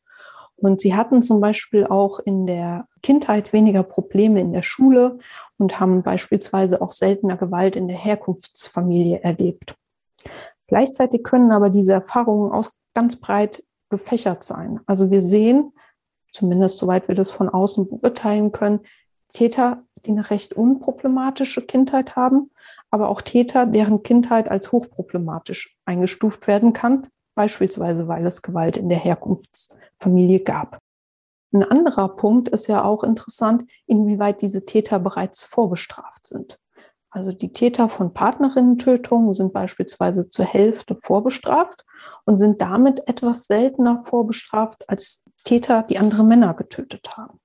Und sie hatten zum Beispiel auch in der Kindheit weniger Probleme in der Schule und haben beispielsweise auch seltener Gewalt in der Herkunftsfamilie erlebt. Gleichzeitig können aber diese Erfahrungen auch ganz breit gefächert sein. Also wir sehen, zumindest soweit wir das von außen beurteilen können, Täter, die eine recht unproblematische Kindheit haben, aber auch Täter, deren Kindheit als hochproblematisch eingestuft werden kann, beispielsweise weil es Gewalt in der Herkunftsfamilie gab. Ein anderer Punkt ist ja auch interessant, inwieweit diese Täter bereits vorbestraft sind. Also die Täter von Partnerinnentötungen sind beispielsweise zur Hälfte vorbestraft und sind damit etwas seltener vorbestraft als Täter, die andere Männer getötet haben.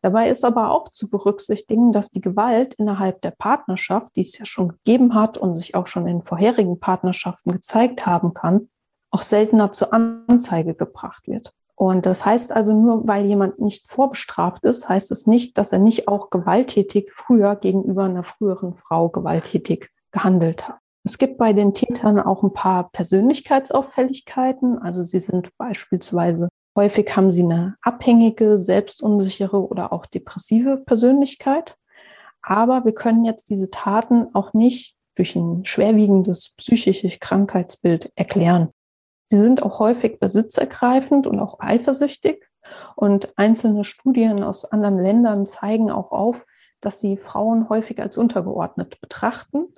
Dabei ist aber auch zu berücksichtigen, dass die Gewalt innerhalb der Partnerschaft, die es ja schon gegeben hat und sich auch schon in vorherigen Partnerschaften gezeigt haben kann, auch seltener zur Anzeige gebracht wird. Und das heißt also, nur weil jemand nicht vorbestraft ist, heißt es nicht, dass er nicht auch gewalttätig früher gegenüber einer früheren Frau gewalttätig gehandelt hat. Es gibt bei den Tätern auch ein paar Persönlichkeitsauffälligkeiten. Also sie sind beispielsweise Häufig haben sie eine abhängige, selbstunsichere oder auch depressive Persönlichkeit. Aber wir können jetzt diese Taten auch nicht durch ein schwerwiegendes psychisches Krankheitsbild erklären. Sie sind auch häufig besitzergreifend und auch eifersüchtig. Und einzelne Studien aus anderen Ländern zeigen auch auf, dass sie Frauen häufig als untergeordnet betrachten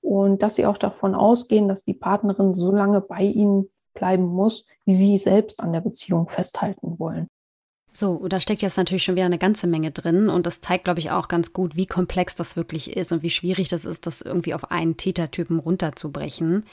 und dass sie auch davon ausgehen, dass die Partnerin so lange bei ihnen bleiben muss, wie sie selbst an der Beziehung festhalten wollen. So, da steckt jetzt natürlich schon wieder eine ganze Menge drin und das zeigt, glaube ich, auch ganz gut, wie komplex das wirklich ist und wie schwierig das ist, das irgendwie auf einen Tätertypen runterzubrechen.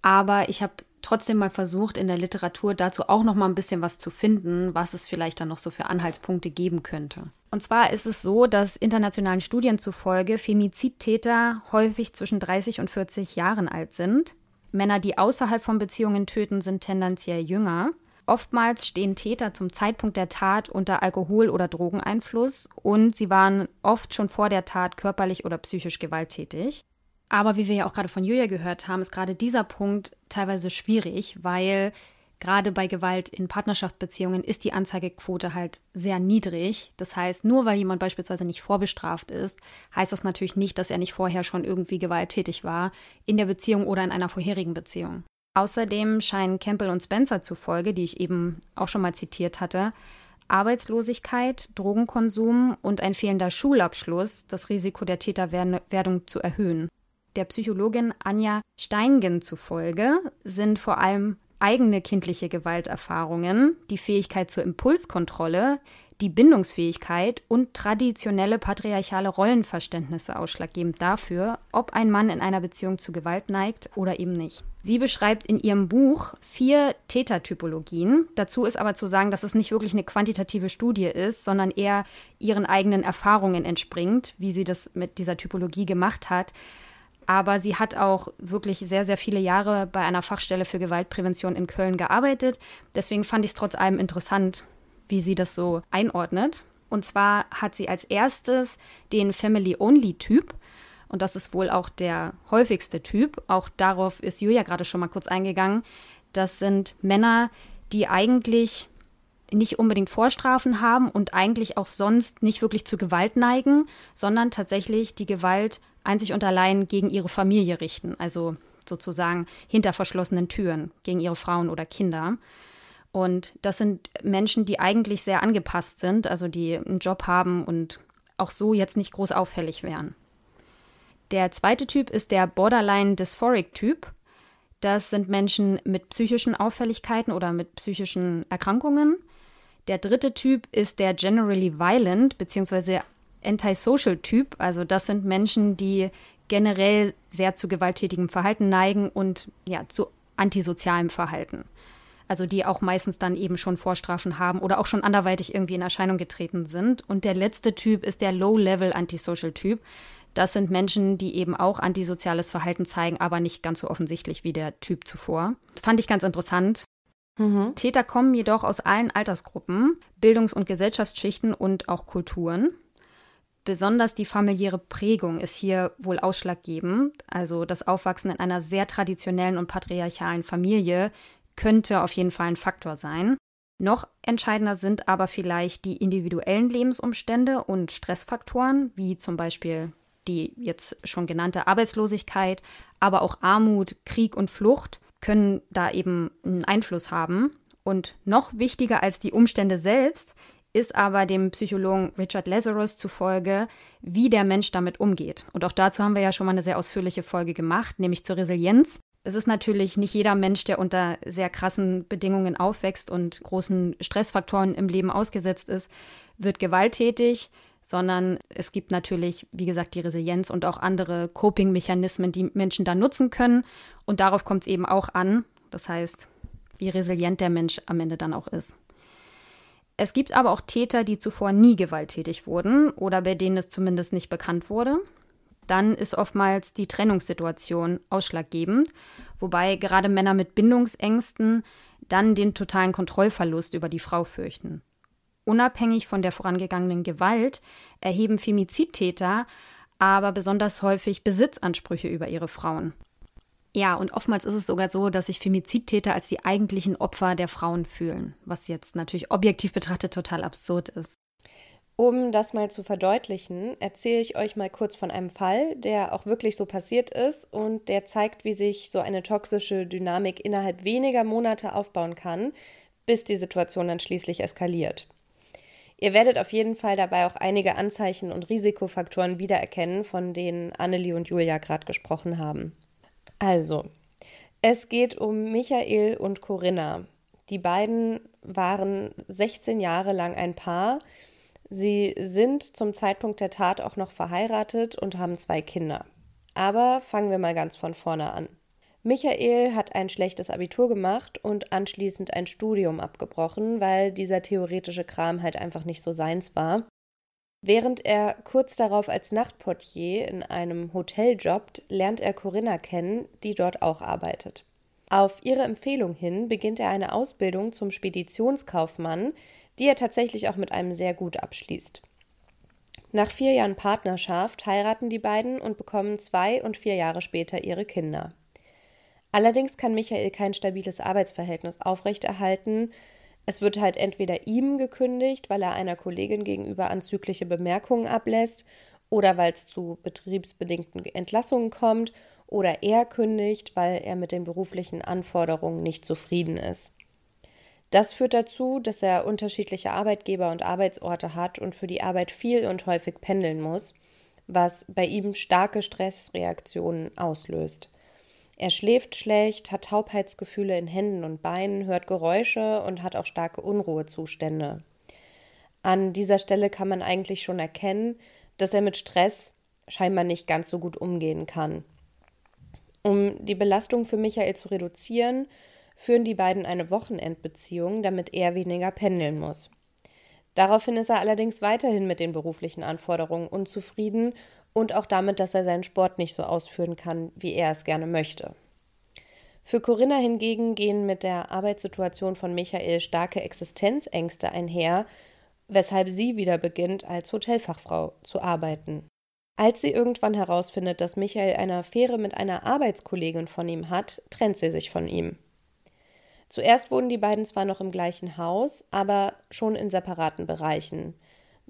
Aber ich habe trotzdem mal versucht, in der Literatur dazu auch noch mal ein bisschen was zu finden, was es vielleicht dann noch so für Anhaltspunkte geben könnte. Und zwar ist es so, dass internationalen Studien zufolge Femizidtäter häufig zwischen 30 und 40 Jahren alt sind Männer, die außerhalb von Beziehungen töten, sind tendenziell jünger. Oftmals stehen Täter zum Zeitpunkt der Tat unter Alkohol- oder Drogeneinfluss und sie waren oft schon vor der Tat körperlich oder psychisch gewalttätig. Aber wie wir ja auch gerade von Julia gehört haben, ist gerade dieser Punkt teilweise schwierig, weil gerade bei Gewalt in Partnerschaftsbeziehungen ist die Anzeigequote halt sehr niedrig. Das heißt, nur weil jemand beispielsweise nicht vorbestraft ist, heißt das natürlich nicht, dass er nicht vorher schon irgendwie gewalttätig war, in der Beziehung oder in einer vorherigen Beziehung. Außerdem scheinen Campbell und Spencer zufolge, die ich eben auch schon mal zitiert hatte, Arbeitslosigkeit, Drogenkonsum und ein fehlender Schulabschluss das Risiko der Täterwerdung zu erhöhen. Der Psychologin Anja Steingen zufolge sind vor allem eigene kindliche Gewalterfahrungen, die Fähigkeit zur Impulskontrolle, die Bindungsfähigkeit und traditionelle patriarchale Rollenverständnisse ausschlaggebend dafür, ob ein Mann in einer Beziehung zu Gewalt neigt oder eben nicht. Sie beschreibt in ihrem Buch vier Tätertypologien. Dazu ist aber zu sagen, dass es nicht wirklich eine quantitative Studie ist, sondern eher ihren eigenen Erfahrungen entspringt, wie sie das mit dieser Typologie gemacht hat. Aber sie hat auch wirklich sehr, sehr viele Jahre bei einer Fachstelle für Gewaltprävention in Köln gearbeitet. Deswegen fand ich es trotz allem interessant, wie sie das so einordnet. Und zwar hat sie als erstes den Family-Only-Typ. Und das ist wohl auch der häufigste Typ. Auch darauf ist Julia gerade schon mal kurz eingegangen. Das sind Männer, die eigentlich nicht unbedingt Vorstrafen haben und eigentlich auch sonst nicht wirklich zu Gewalt neigen, sondern tatsächlich die Gewalt einzig und allein gegen ihre Familie richten, also sozusagen hinter verschlossenen Türen gegen ihre Frauen oder Kinder. Und das sind Menschen, die eigentlich sehr angepasst sind, also die einen Job haben und auch so jetzt nicht groß auffällig wären. Der zweite Typ ist der Borderline Dysphoric Typ. Das sind Menschen mit psychischen Auffälligkeiten oder mit psychischen Erkrankungen. Der dritte Typ ist der Generally Violent bzw. Antisocial-Typ. Also das sind Menschen, die generell sehr zu gewalttätigem Verhalten neigen und ja, zu antisozialem Verhalten. Also die auch meistens dann eben schon Vorstrafen haben oder auch schon anderweitig irgendwie in Erscheinung getreten sind. Und der letzte Typ ist der Low-Level Antisocial-Typ. Das sind Menschen, die eben auch antisoziales Verhalten zeigen, aber nicht ganz so offensichtlich wie der Typ zuvor. Das fand ich ganz interessant. Mhm. Täter kommen jedoch aus allen Altersgruppen, Bildungs- und Gesellschaftsschichten und auch Kulturen. Besonders die familiäre Prägung ist hier wohl ausschlaggebend. Also das Aufwachsen in einer sehr traditionellen und patriarchalen Familie könnte auf jeden Fall ein Faktor sein. Noch entscheidender sind aber vielleicht die individuellen Lebensumstände und Stressfaktoren, wie zum Beispiel die jetzt schon genannte Arbeitslosigkeit, aber auch Armut, Krieg und Flucht können da eben einen Einfluss haben. Und noch wichtiger als die Umstände selbst ist aber dem Psychologen Richard Lazarus zufolge, wie der Mensch damit umgeht. Und auch dazu haben wir ja schon mal eine sehr ausführliche Folge gemacht, nämlich zur Resilienz. Es ist natürlich nicht jeder Mensch, der unter sehr krassen Bedingungen aufwächst und großen Stressfaktoren im Leben ausgesetzt ist, wird gewalttätig, sondern es gibt natürlich, wie gesagt, die Resilienz und auch andere Coping-Mechanismen, die Menschen da nutzen können. Und darauf kommt es eben auch an. Das heißt, wie resilient der Mensch am Ende dann auch ist. Es gibt aber auch Täter, die zuvor nie gewalttätig wurden oder bei denen es zumindest nicht bekannt wurde. Dann ist oftmals die Trennungssituation ausschlaggebend, wobei gerade Männer mit Bindungsängsten dann den totalen Kontrollverlust über die Frau fürchten. Unabhängig von der vorangegangenen Gewalt erheben Femizidtäter aber besonders häufig Besitzansprüche über ihre Frauen. Ja, und oftmals ist es sogar so, dass sich Femizidtäter als die eigentlichen Opfer der Frauen fühlen, was jetzt natürlich objektiv betrachtet total absurd ist. Um das mal zu verdeutlichen, erzähle ich euch mal kurz von einem Fall, der auch wirklich so passiert ist und der zeigt, wie sich so eine toxische Dynamik innerhalb weniger Monate aufbauen kann, bis die Situation dann schließlich eskaliert. Ihr werdet auf jeden Fall dabei auch einige Anzeichen und Risikofaktoren wiedererkennen, von denen Annelie und Julia gerade gesprochen haben. Also, es geht um Michael und Corinna. Die beiden waren 16 Jahre lang ein Paar. Sie sind zum Zeitpunkt der Tat auch noch verheiratet und haben zwei Kinder. Aber fangen wir mal ganz von vorne an. Michael hat ein schlechtes Abitur gemacht und anschließend ein Studium abgebrochen, weil dieser theoretische Kram halt einfach nicht so seins war. Während er kurz darauf als Nachtportier in einem Hotel jobbt, lernt er Corinna kennen, die dort auch arbeitet. Auf ihre Empfehlung hin beginnt er eine Ausbildung zum Speditionskaufmann, die er tatsächlich auch mit einem sehr gut abschließt. Nach vier Jahren Partnerschaft heiraten die beiden und bekommen zwei und vier Jahre später ihre Kinder. Allerdings kann Michael kein stabiles Arbeitsverhältnis aufrechterhalten. Es wird halt entweder ihm gekündigt, weil er einer Kollegin gegenüber anzügliche Bemerkungen ablässt, oder weil es zu betriebsbedingten Entlassungen kommt, oder er kündigt, weil er mit den beruflichen Anforderungen nicht zufrieden ist. Das führt dazu, dass er unterschiedliche Arbeitgeber und Arbeitsorte hat und für die Arbeit viel und häufig pendeln muss, was bei ihm starke Stressreaktionen auslöst. Er schläft schlecht, hat Taubheitsgefühle in Händen und Beinen, hört Geräusche und hat auch starke Unruhezustände. An dieser Stelle kann man eigentlich schon erkennen, dass er mit Stress scheinbar nicht ganz so gut umgehen kann. Um die Belastung für Michael zu reduzieren, führen die beiden eine Wochenendbeziehung, damit er weniger pendeln muss. Daraufhin ist er allerdings weiterhin mit den beruflichen Anforderungen unzufrieden und auch damit, dass er seinen Sport nicht so ausführen kann, wie er es gerne möchte. Für Corinna hingegen gehen mit der Arbeitssituation von Michael starke Existenzängste einher, weshalb sie wieder beginnt, als Hotelfachfrau zu arbeiten. Als sie irgendwann herausfindet, dass Michael eine Affäre mit einer Arbeitskollegin von ihm hat, trennt sie sich von ihm. Zuerst wohnen die beiden zwar noch im gleichen Haus, aber schon in separaten Bereichen.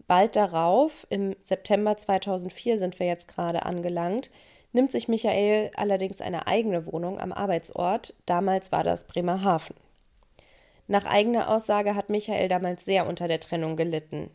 Bald darauf, im September 2004 sind wir jetzt gerade angelangt, nimmt sich Michael allerdings eine eigene Wohnung am Arbeitsort, damals war das Bremerhaven. Nach eigener Aussage hat Michael damals sehr unter der Trennung gelitten.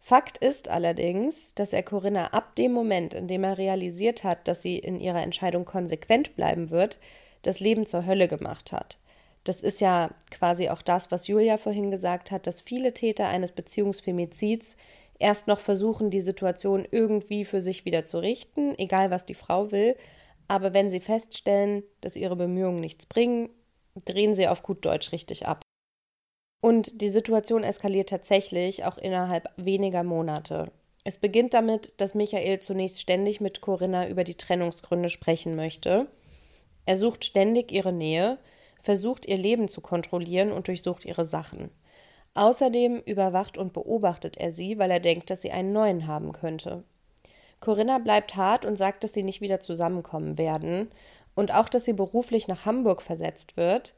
Fakt ist allerdings, dass er Corinna ab dem Moment, in dem er realisiert hat, dass sie in ihrer Entscheidung konsequent bleiben wird, das Leben zur Hölle gemacht hat. Das ist ja quasi auch das, was Julia vorhin gesagt hat, dass viele Täter eines Beziehungsfemizids erst noch versuchen, die Situation irgendwie für sich wieder zu richten, egal was die Frau will. Aber wenn sie feststellen, dass ihre Bemühungen nichts bringen, drehen sie auf gut Deutsch richtig ab. Und die Situation eskaliert tatsächlich auch innerhalb weniger Monate. Es beginnt damit, dass Michael zunächst ständig mit Corinna über die Trennungsgründe sprechen möchte. Er sucht ständig ihre Nähe, versucht ihr Leben zu kontrollieren und durchsucht ihre Sachen. Außerdem überwacht und beobachtet er sie, weil er denkt, dass sie einen neuen haben könnte. Corinna bleibt hart und sagt, dass sie nicht wieder zusammenkommen werden und auch, dass sie beruflich nach Hamburg versetzt wird,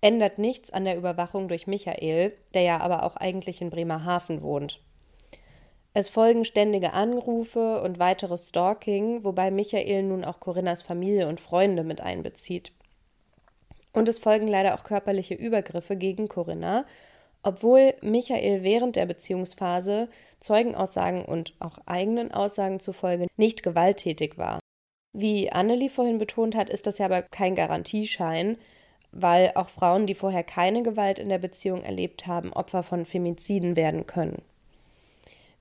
ändert nichts an der Überwachung durch Michael, der ja aber auch eigentlich in Bremerhaven wohnt. Es folgen ständige Anrufe und weiteres Stalking, wobei Michael nun auch Corinnas Familie und Freunde mit einbezieht. Und es folgen leider auch körperliche Übergriffe gegen Corinna, obwohl Michael während der Beziehungsphase Zeugenaussagen und auch eigenen Aussagen zufolge nicht gewalttätig war. Wie Annelie vorhin betont hat, ist das ja aber kein Garantieschein, weil auch Frauen, die vorher keine Gewalt in der Beziehung erlebt haben, Opfer von Femiziden werden können.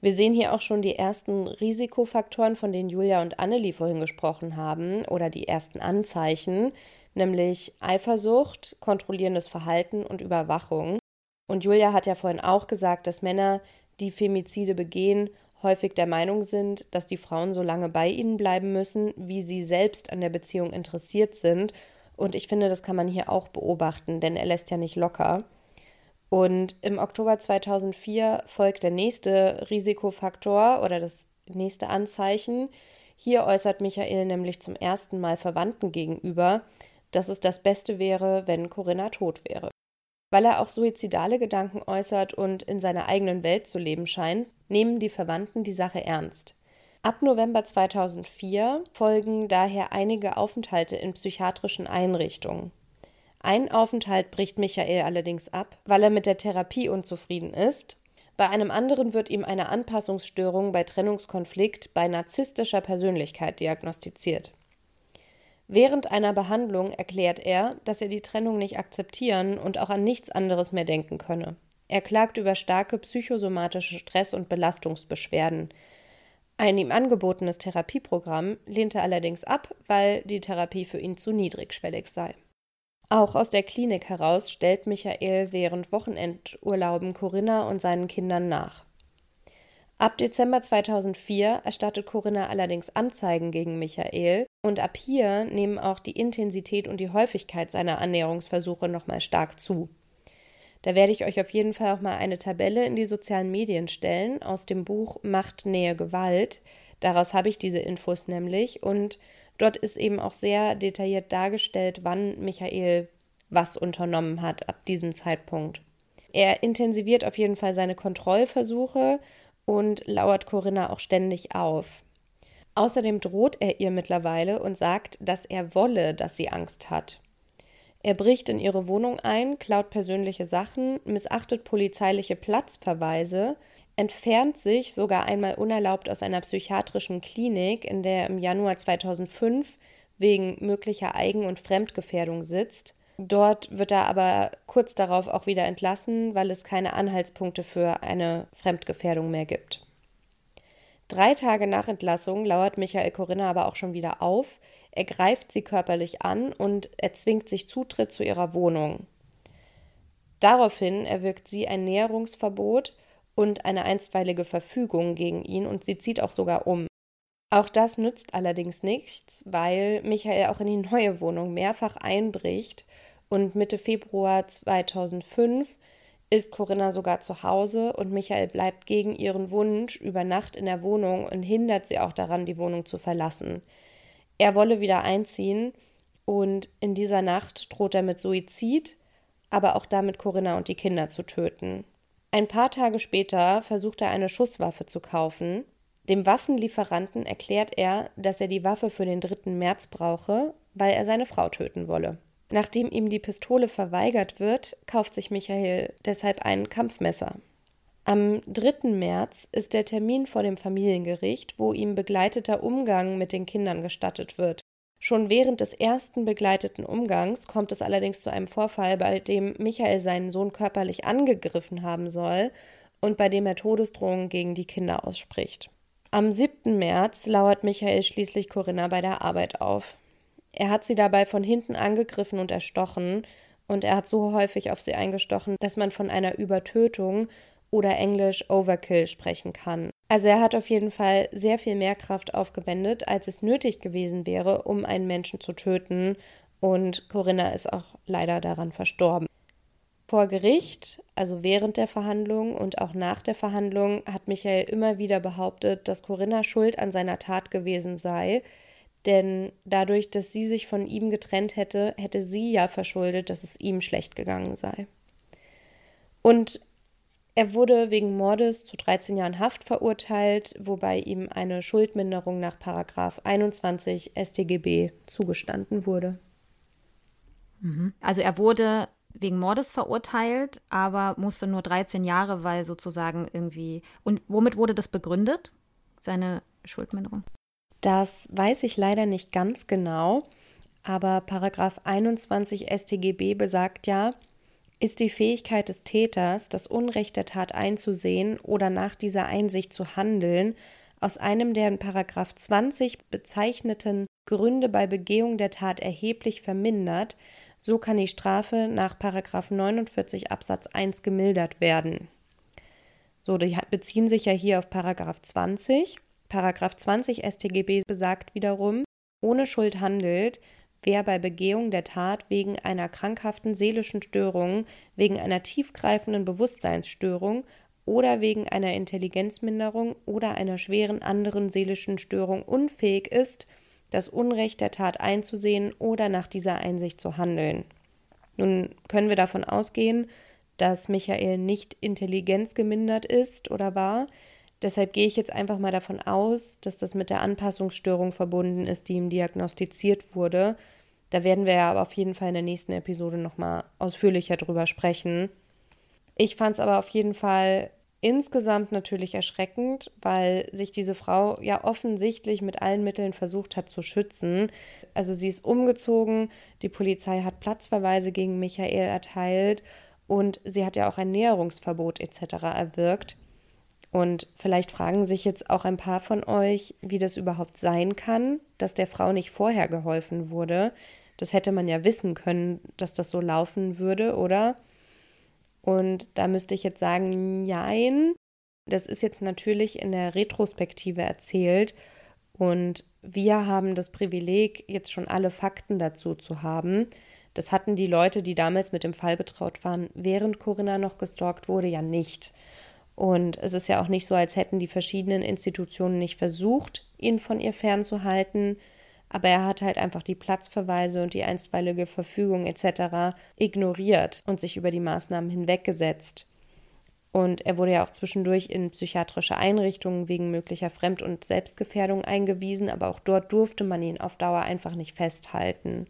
Wir sehen hier auch schon die ersten Risikofaktoren, von denen Julia und Annelie vorhin gesprochen haben, oder die ersten Anzeichen, nämlich Eifersucht, kontrollierendes Verhalten und Überwachung. Und Julia hat ja vorhin auch gesagt, dass Männer, die Femizide begehen, häufig der Meinung sind, dass die Frauen so lange bei ihnen bleiben müssen, wie sie selbst an der Beziehung interessiert sind. Und ich finde, das kann man hier auch beobachten, denn er lässt ja nicht locker. Und im Oktober 2004 folgt der nächste Risikofaktor oder das nächste Anzeichen. Hier äußert Michael nämlich zum ersten Mal Verwandten gegenüber, dass es das Beste wäre, wenn Corinna tot wäre. Weil er auch suizidale Gedanken äußert und in seiner eigenen Welt zu leben scheint, nehmen die Verwandten die Sache ernst. Ab November 2004 folgen daher einige Aufenthalte in psychiatrischen Einrichtungen. Ein Aufenthalt bricht Michael allerdings ab, weil er mit der Therapie unzufrieden ist. Bei einem anderen wird ihm eine Anpassungsstörung bei Trennungskonflikt bei narzisstischer Persönlichkeit diagnostiziert. Während einer Behandlung erklärt er, dass er die Trennung nicht akzeptieren und auch an nichts anderes mehr denken könne. Er klagt über starke psychosomatische Stress- und Belastungsbeschwerden. Ein ihm angebotenes Therapieprogramm lehnt er allerdings ab, weil die Therapie für ihn zu niedrigschwellig sei. Auch aus der Klinik heraus stellt Michael während Wochenendurlauben Corinna und seinen Kindern nach. Ab Dezember 2004 erstattet Corinna allerdings Anzeigen gegen Michael und ab hier nehmen auch die Intensität und die Häufigkeit seiner Annäherungsversuche nochmal stark zu. Da werde ich euch auf jeden Fall auch mal eine Tabelle in die sozialen Medien stellen aus dem Buch Macht, Nähe, Gewalt. Daraus habe ich diese Infos nämlich und dort ist eben auch sehr detailliert dargestellt, wann Michael was unternommen hat ab diesem Zeitpunkt. Er intensiviert auf jeden Fall seine Kontrollversuche und lauert Corinna auch ständig auf. Außerdem droht er ihr mittlerweile und sagt, dass er wolle, dass sie Angst hat. Er bricht in ihre Wohnung ein, klaut persönliche Sachen, missachtet polizeiliche Platzverweise, entfernt sich sogar einmal unerlaubt aus einer psychiatrischen Klinik, in der er im Januar 2005 wegen möglicher Eigen- und Fremdgefährdung sitzt. Dort wird er aber kurz darauf auch wieder entlassen, weil es keine Anhaltspunkte für eine Fremdgefährdung mehr gibt. Drei Tage nach Entlassung lauert Michael Corinna aber auch schon wieder auf, er greift sie körperlich an und erzwingt sich Zutritt zu ihrer Wohnung. Daraufhin erwirkt sie ein Näherungsverbot und eine einstweilige Verfügung gegen ihn und sie zieht auch sogar um. Auch das nützt allerdings nichts, weil Michael auch in die neue Wohnung mehrfach einbricht und Mitte Februar 2005 ist Corinna sogar zu Hause und Michael bleibt gegen ihren Wunsch über Nacht in der Wohnung und hindert sie auch daran, die Wohnung zu verlassen. Er wolle wieder einziehen und in dieser Nacht droht er mit Suizid, aber auch damit Corinna und die Kinder zu töten. Ein paar Tage später versucht er eine Schusswaffe zu kaufen. Dem Waffenlieferanten erklärt er, dass er die Waffe für den 3. März brauche, weil er seine Frau töten wolle. Nachdem ihm die Pistole verweigert wird, kauft sich Michael deshalb ein Kampfmesser. Am 3. März ist der Termin vor dem Familiengericht, wo ihm begleiteter Umgang mit den Kindern gestattet wird. Schon während des ersten begleiteten Umgangs kommt es allerdings zu einem Vorfall, bei dem Michael seinen Sohn körperlich angegriffen haben soll und bei dem er Todesdrohungen gegen die Kinder ausspricht. Am 7. März lauert Michael schließlich Corinna bei der Arbeit auf. Er hat sie dabei von hinten angegriffen und erstochen, und er hat so häufig auf sie eingestochen, dass man von einer Übertötung oder englisch Overkill sprechen kann. Also er hat auf jeden Fall sehr viel mehr Kraft aufgewendet, als es nötig gewesen wäre, um einen Menschen zu töten. Und Corinna ist auch leider daran verstorben. Vor Gericht, also während der Verhandlung und auch nach der Verhandlung, hat Michael immer wieder behauptet, dass Corinna schuld an seiner Tat gewesen sei, denn dadurch, dass sie sich von ihm getrennt hätte, hätte sie ja verschuldet, dass es ihm schlecht gegangen sei. Und er wurde wegen Mordes zu 13 Jahren Haft verurteilt, wobei ihm eine Schuldminderung nach 21 StGB zugestanden wurde. Mhm. Also er wurde wegen Mordes verurteilt, aber musste nur 13 Jahre, weil sozusagen irgendwie. Und womit wurde das begründet, seine Schuldminderung? Das weiß ich leider nicht ganz genau, aber Paragraph 21 StGB besagt ja, ist die Fähigkeit des Täters, das Unrecht der Tat einzusehen oder nach dieser Einsicht zu handeln, aus einem der in Paragraph 20 bezeichneten Gründe bei Begehung der Tat erheblich vermindert, so kann die Strafe nach Paragraph 49 Absatz 1 gemildert werden. So, die beziehen sich ja hier auf Paragraph 20. Paragraph 20 StGB besagt wiederum, ohne Schuld handelt, wer bei Begehung der Tat wegen einer krankhaften seelischen Störung, wegen einer tiefgreifenden Bewusstseinsstörung oder wegen einer Intelligenzminderung oder einer schweren anderen seelischen Störung unfähig ist, das Unrecht der Tat einzusehen oder nach dieser Einsicht zu handeln. Nun können wir davon ausgehen, dass Michael nicht intelligenzgemindert ist oder war. Deshalb gehe ich jetzt einfach mal davon aus, dass das mit der Anpassungsstörung verbunden ist, die ihm diagnostiziert wurde da werden wir ja aber auf jeden Fall in der nächsten Episode nochmal ausführlicher drüber sprechen. Ich fand es aber auf jeden Fall insgesamt natürlich erschreckend, weil sich diese Frau ja offensichtlich mit allen Mitteln versucht hat zu schützen. Also sie ist umgezogen, die Polizei hat Platzverweise gegen Michael erteilt und sie hat ja auch ein Näherungsverbot etc. erwirkt. Und vielleicht fragen sich jetzt auch ein paar von euch, wie das überhaupt sein kann, dass der Frau nicht vorher geholfen wurde. Das hätte man ja wissen können, dass das so laufen würde, oder? Und da müsste ich jetzt sagen, nein. Das ist jetzt natürlich in der Retrospektive erzählt und wir haben das Privileg, jetzt schon alle Fakten dazu zu haben. Das hatten die Leute, die damals mit dem Fall betraut waren, während Corinna noch gestalkt wurde, ja nicht. Und es ist ja auch nicht so, als hätten die verschiedenen Institutionen nicht versucht, ihn von ihr fernzuhalten. Aber er hat halt einfach die Platzverweise und die einstweilige Verfügung etc. ignoriert und sich über die Maßnahmen hinweggesetzt. Und er wurde ja auch zwischendurch in psychiatrische Einrichtungen wegen möglicher Fremd- und Selbstgefährdung eingewiesen, aber auch dort durfte man ihn auf Dauer einfach nicht festhalten.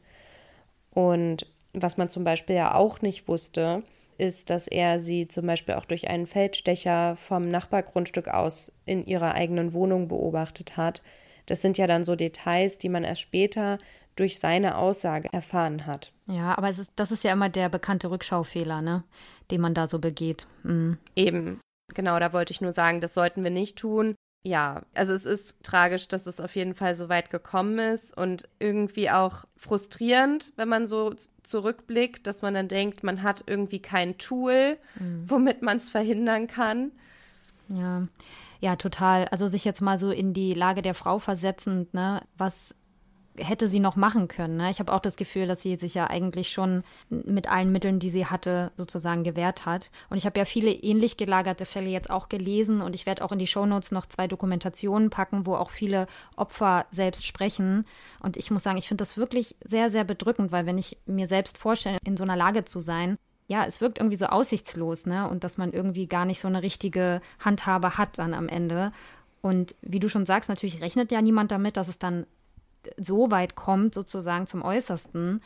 Und was man zum Beispiel ja auch nicht wusste, ist, dass er sie zum Beispiel auch durch einen Feldstecher vom Nachbargrundstück aus in ihrer eigenen Wohnung beobachtet hat. Das sind ja dann so Details, die man erst später durch seine Aussage erfahren hat. Ja, aber ist, das ist ja immer der bekannte Rückschaufehler, ne? den man da so begeht. Mhm. Eben, genau, da wollte ich nur sagen, das sollten wir nicht tun. Ja, also es ist tragisch, dass es auf jeden Fall so weit gekommen ist und irgendwie auch frustrierend, wenn man so zurückblickt, dass man dann denkt, man hat irgendwie kein Tool, mhm. womit man es verhindern kann. Ja, ja, total. Also sich jetzt mal so in die Lage der Frau versetzend, ne, was hätte sie noch machen können. Ne? Ich habe auch das Gefühl, dass sie sich ja eigentlich schon mit allen Mitteln, die sie hatte, sozusagen gewehrt hat. Und ich habe ja viele ähnlich gelagerte Fälle jetzt auch gelesen und ich werde auch in die Shownotes noch zwei Dokumentationen packen, wo auch viele Opfer selbst sprechen. Und ich muss sagen, ich finde das wirklich sehr, sehr bedrückend, weil wenn ich mir selbst vorstelle, in so einer Lage zu sein, ja, es wirkt irgendwie so aussichtslos, ne? Und dass man irgendwie gar nicht so eine richtige Handhabe hat dann am Ende. Und wie du schon sagst, natürlich rechnet ja niemand damit, dass es dann so weit kommt, sozusagen zum Äußersten.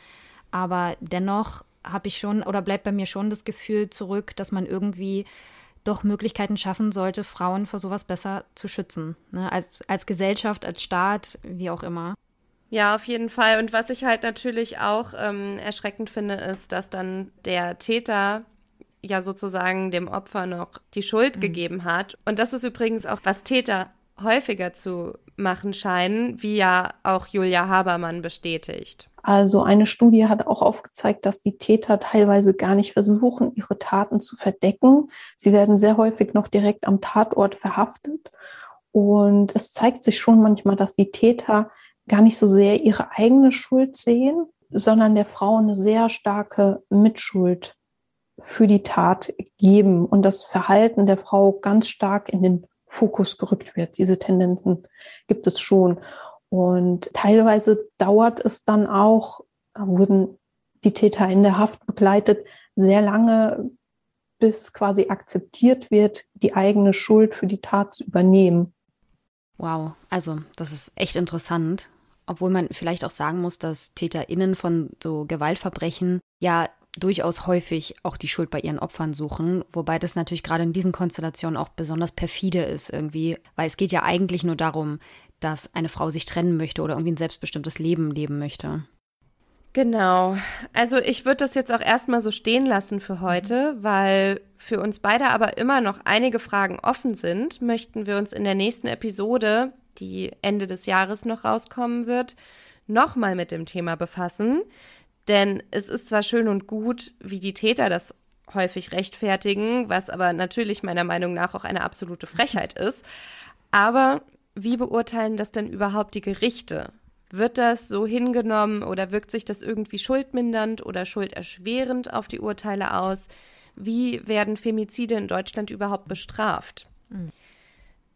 Aber dennoch habe ich schon oder bleibt bei mir schon das Gefühl zurück, dass man irgendwie doch Möglichkeiten schaffen sollte, Frauen vor sowas besser zu schützen. Ne? Als, als Gesellschaft, als Staat, wie auch immer. Ja, auf jeden Fall. Und was ich halt natürlich auch ähm, erschreckend finde, ist, dass dann der Täter ja sozusagen dem Opfer noch die Schuld mhm. gegeben hat. Und das ist übrigens auch, was Täter häufiger zu machen scheinen, wie ja auch Julia Habermann bestätigt. Also eine Studie hat auch aufgezeigt, dass die Täter teilweise gar nicht versuchen, ihre Taten zu verdecken. Sie werden sehr häufig noch direkt am Tatort verhaftet. Und es zeigt sich schon manchmal, dass die Täter gar nicht so sehr ihre eigene Schuld sehen, sondern der Frau eine sehr starke Mitschuld für die Tat geben und das Verhalten der Frau ganz stark in den Fokus gerückt wird. Diese Tendenzen gibt es schon. Und teilweise dauert es dann auch, wurden die Täter in der Haft begleitet, sehr lange, bis quasi akzeptiert wird, die eigene Schuld für die Tat zu übernehmen. Wow, also das ist echt interessant. Obwohl man vielleicht auch sagen muss, dass TäterInnen von so Gewaltverbrechen ja durchaus häufig auch die Schuld bei ihren Opfern suchen, wobei das natürlich gerade in diesen Konstellationen auch besonders perfide ist irgendwie, weil es geht ja eigentlich nur darum, dass eine Frau sich trennen möchte oder irgendwie ein selbstbestimmtes Leben leben möchte. Genau. Also ich würde das jetzt auch erstmal so stehen lassen für heute, weil für uns beide aber immer noch einige Fragen offen sind, möchten wir uns in der nächsten Episode, die Ende des Jahres noch rauskommen wird, nochmal mit dem Thema befassen. Denn es ist zwar schön und gut, wie die Täter das häufig rechtfertigen, was aber natürlich meiner Meinung nach auch eine absolute Frechheit (laughs) ist. Aber wie beurteilen das denn überhaupt die Gerichte? Wird das so hingenommen oder wirkt sich das irgendwie schuldmindernd oder schulderschwerend auf die Urteile aus? Wie werden Femizide in Deutschland überhaupt bestraft? Mhm.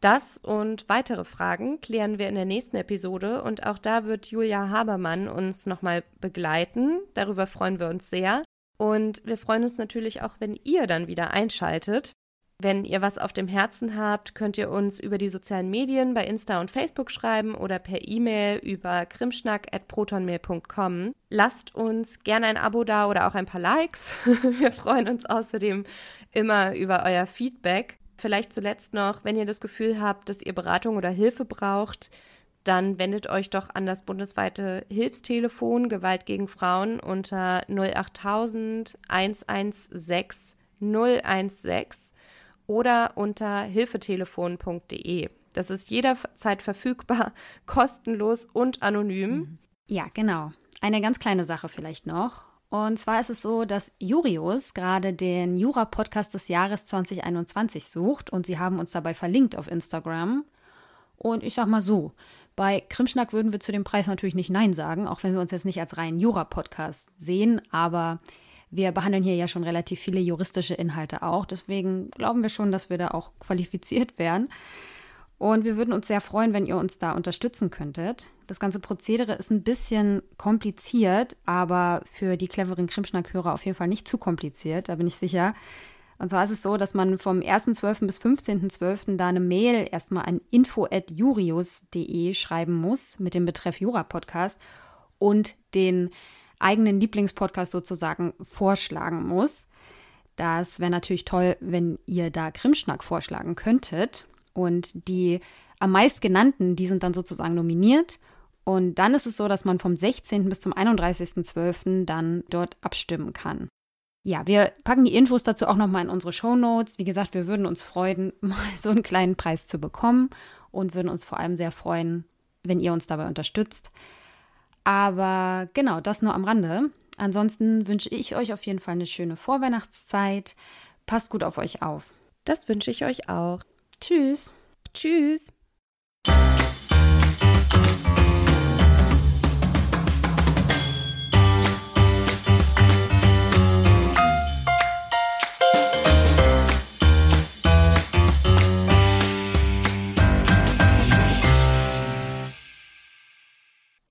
Das und weitere Fragen klären wir in der nächsten Episode und auch da wird Julia Habermann uns nochmal begleiten. Darüber freuen wir uns sehr. Und wir freuen uns natürlich auch, wenn ihr dann wieder einschaltet. Wenn ihr was auf dem Herzen habt, könnt ihr uns über die sozialen Medien bei Insta und Facebook schreiben oder per E-Mail über krimschnack.protonmail.com. Lasst uns gerne ein Abo da oder auch ein paar Likes. (laughs) Wir freuen uns außerdem immer über euer Feedback. Vielleicht zuletzt noch, wenn ihr das Gefühl habt, dass ihr Beratung oder Hilfe braucht, dann wendet euch doch an das bundesweite Hilfstelefon Gewalt gegen Frauen unter 08000 116 016 oder unter hilfetelefon.de. Das ist jederzeit verfügbar, (laughs) kostenlos und anonym. Ja, genau. Eine ganz kleine Sache vielleicht noch. Und zwar ist es so, dass Jurius gerade den Jura-Podcast des Jahres 2021 sucht und sie haben uns dabei verlinkt auf Instagram. Und ich sag mal so, bei Krimschnack würden wir zu dem Preis natürlich nicht Nein sagen, auch wenn wir uns jetzt nicht als reinen Jura-Podcast sehen, aber wir behandeln hier ja schon relativ viele juristische Inhalte auch. Deswegen glauben wir schon, dass wir da auch qualifiziert wären. Und wir würden uns sehr freuen, wenn ihr uns da unterstützen könntet. Das ganze Prozedere ist ein bisschen kompliziert, aber für die cleveren Krimschnack-Hörer auf jeden Fall nicht zu kompliziert, da bin ich sicher. Und zwar ist es so, dass man vom 1.12. bis 15.12. da eine Mail erstmal an info.jurius.de schreiben muss mit dem Betreff Jura-Podcast und den eigenen Lieblingspodcast sozusagen vorschlagen muss. Das wäre natürlich toll, wenn ihr da Krimschnack vorschlagen könntet. Und die am meist genannten, die sind dann sozusagen nominiert. Und dann ist es so, dass man vom 16. bis zum 31.12. dann dort abstimmen kann. Ja, wir packen die Infos dazu auch nochmal in unsere Show Notes. Wie gesagt, wir würden uns freuen, (laughs) mal so einen kleinen Preis zu bekommen und würden uns vor allem sehr freuen, wenn ihr uns dabei unterstützt. Aber genau, das nur am Rande. Ansonsten wünsche ich euch auf jeden Fall eine schöne Vorweihnachtszeit. Passt gut auf euch auf. Das wünsche ich euch auch. Tschüss. Tschüss.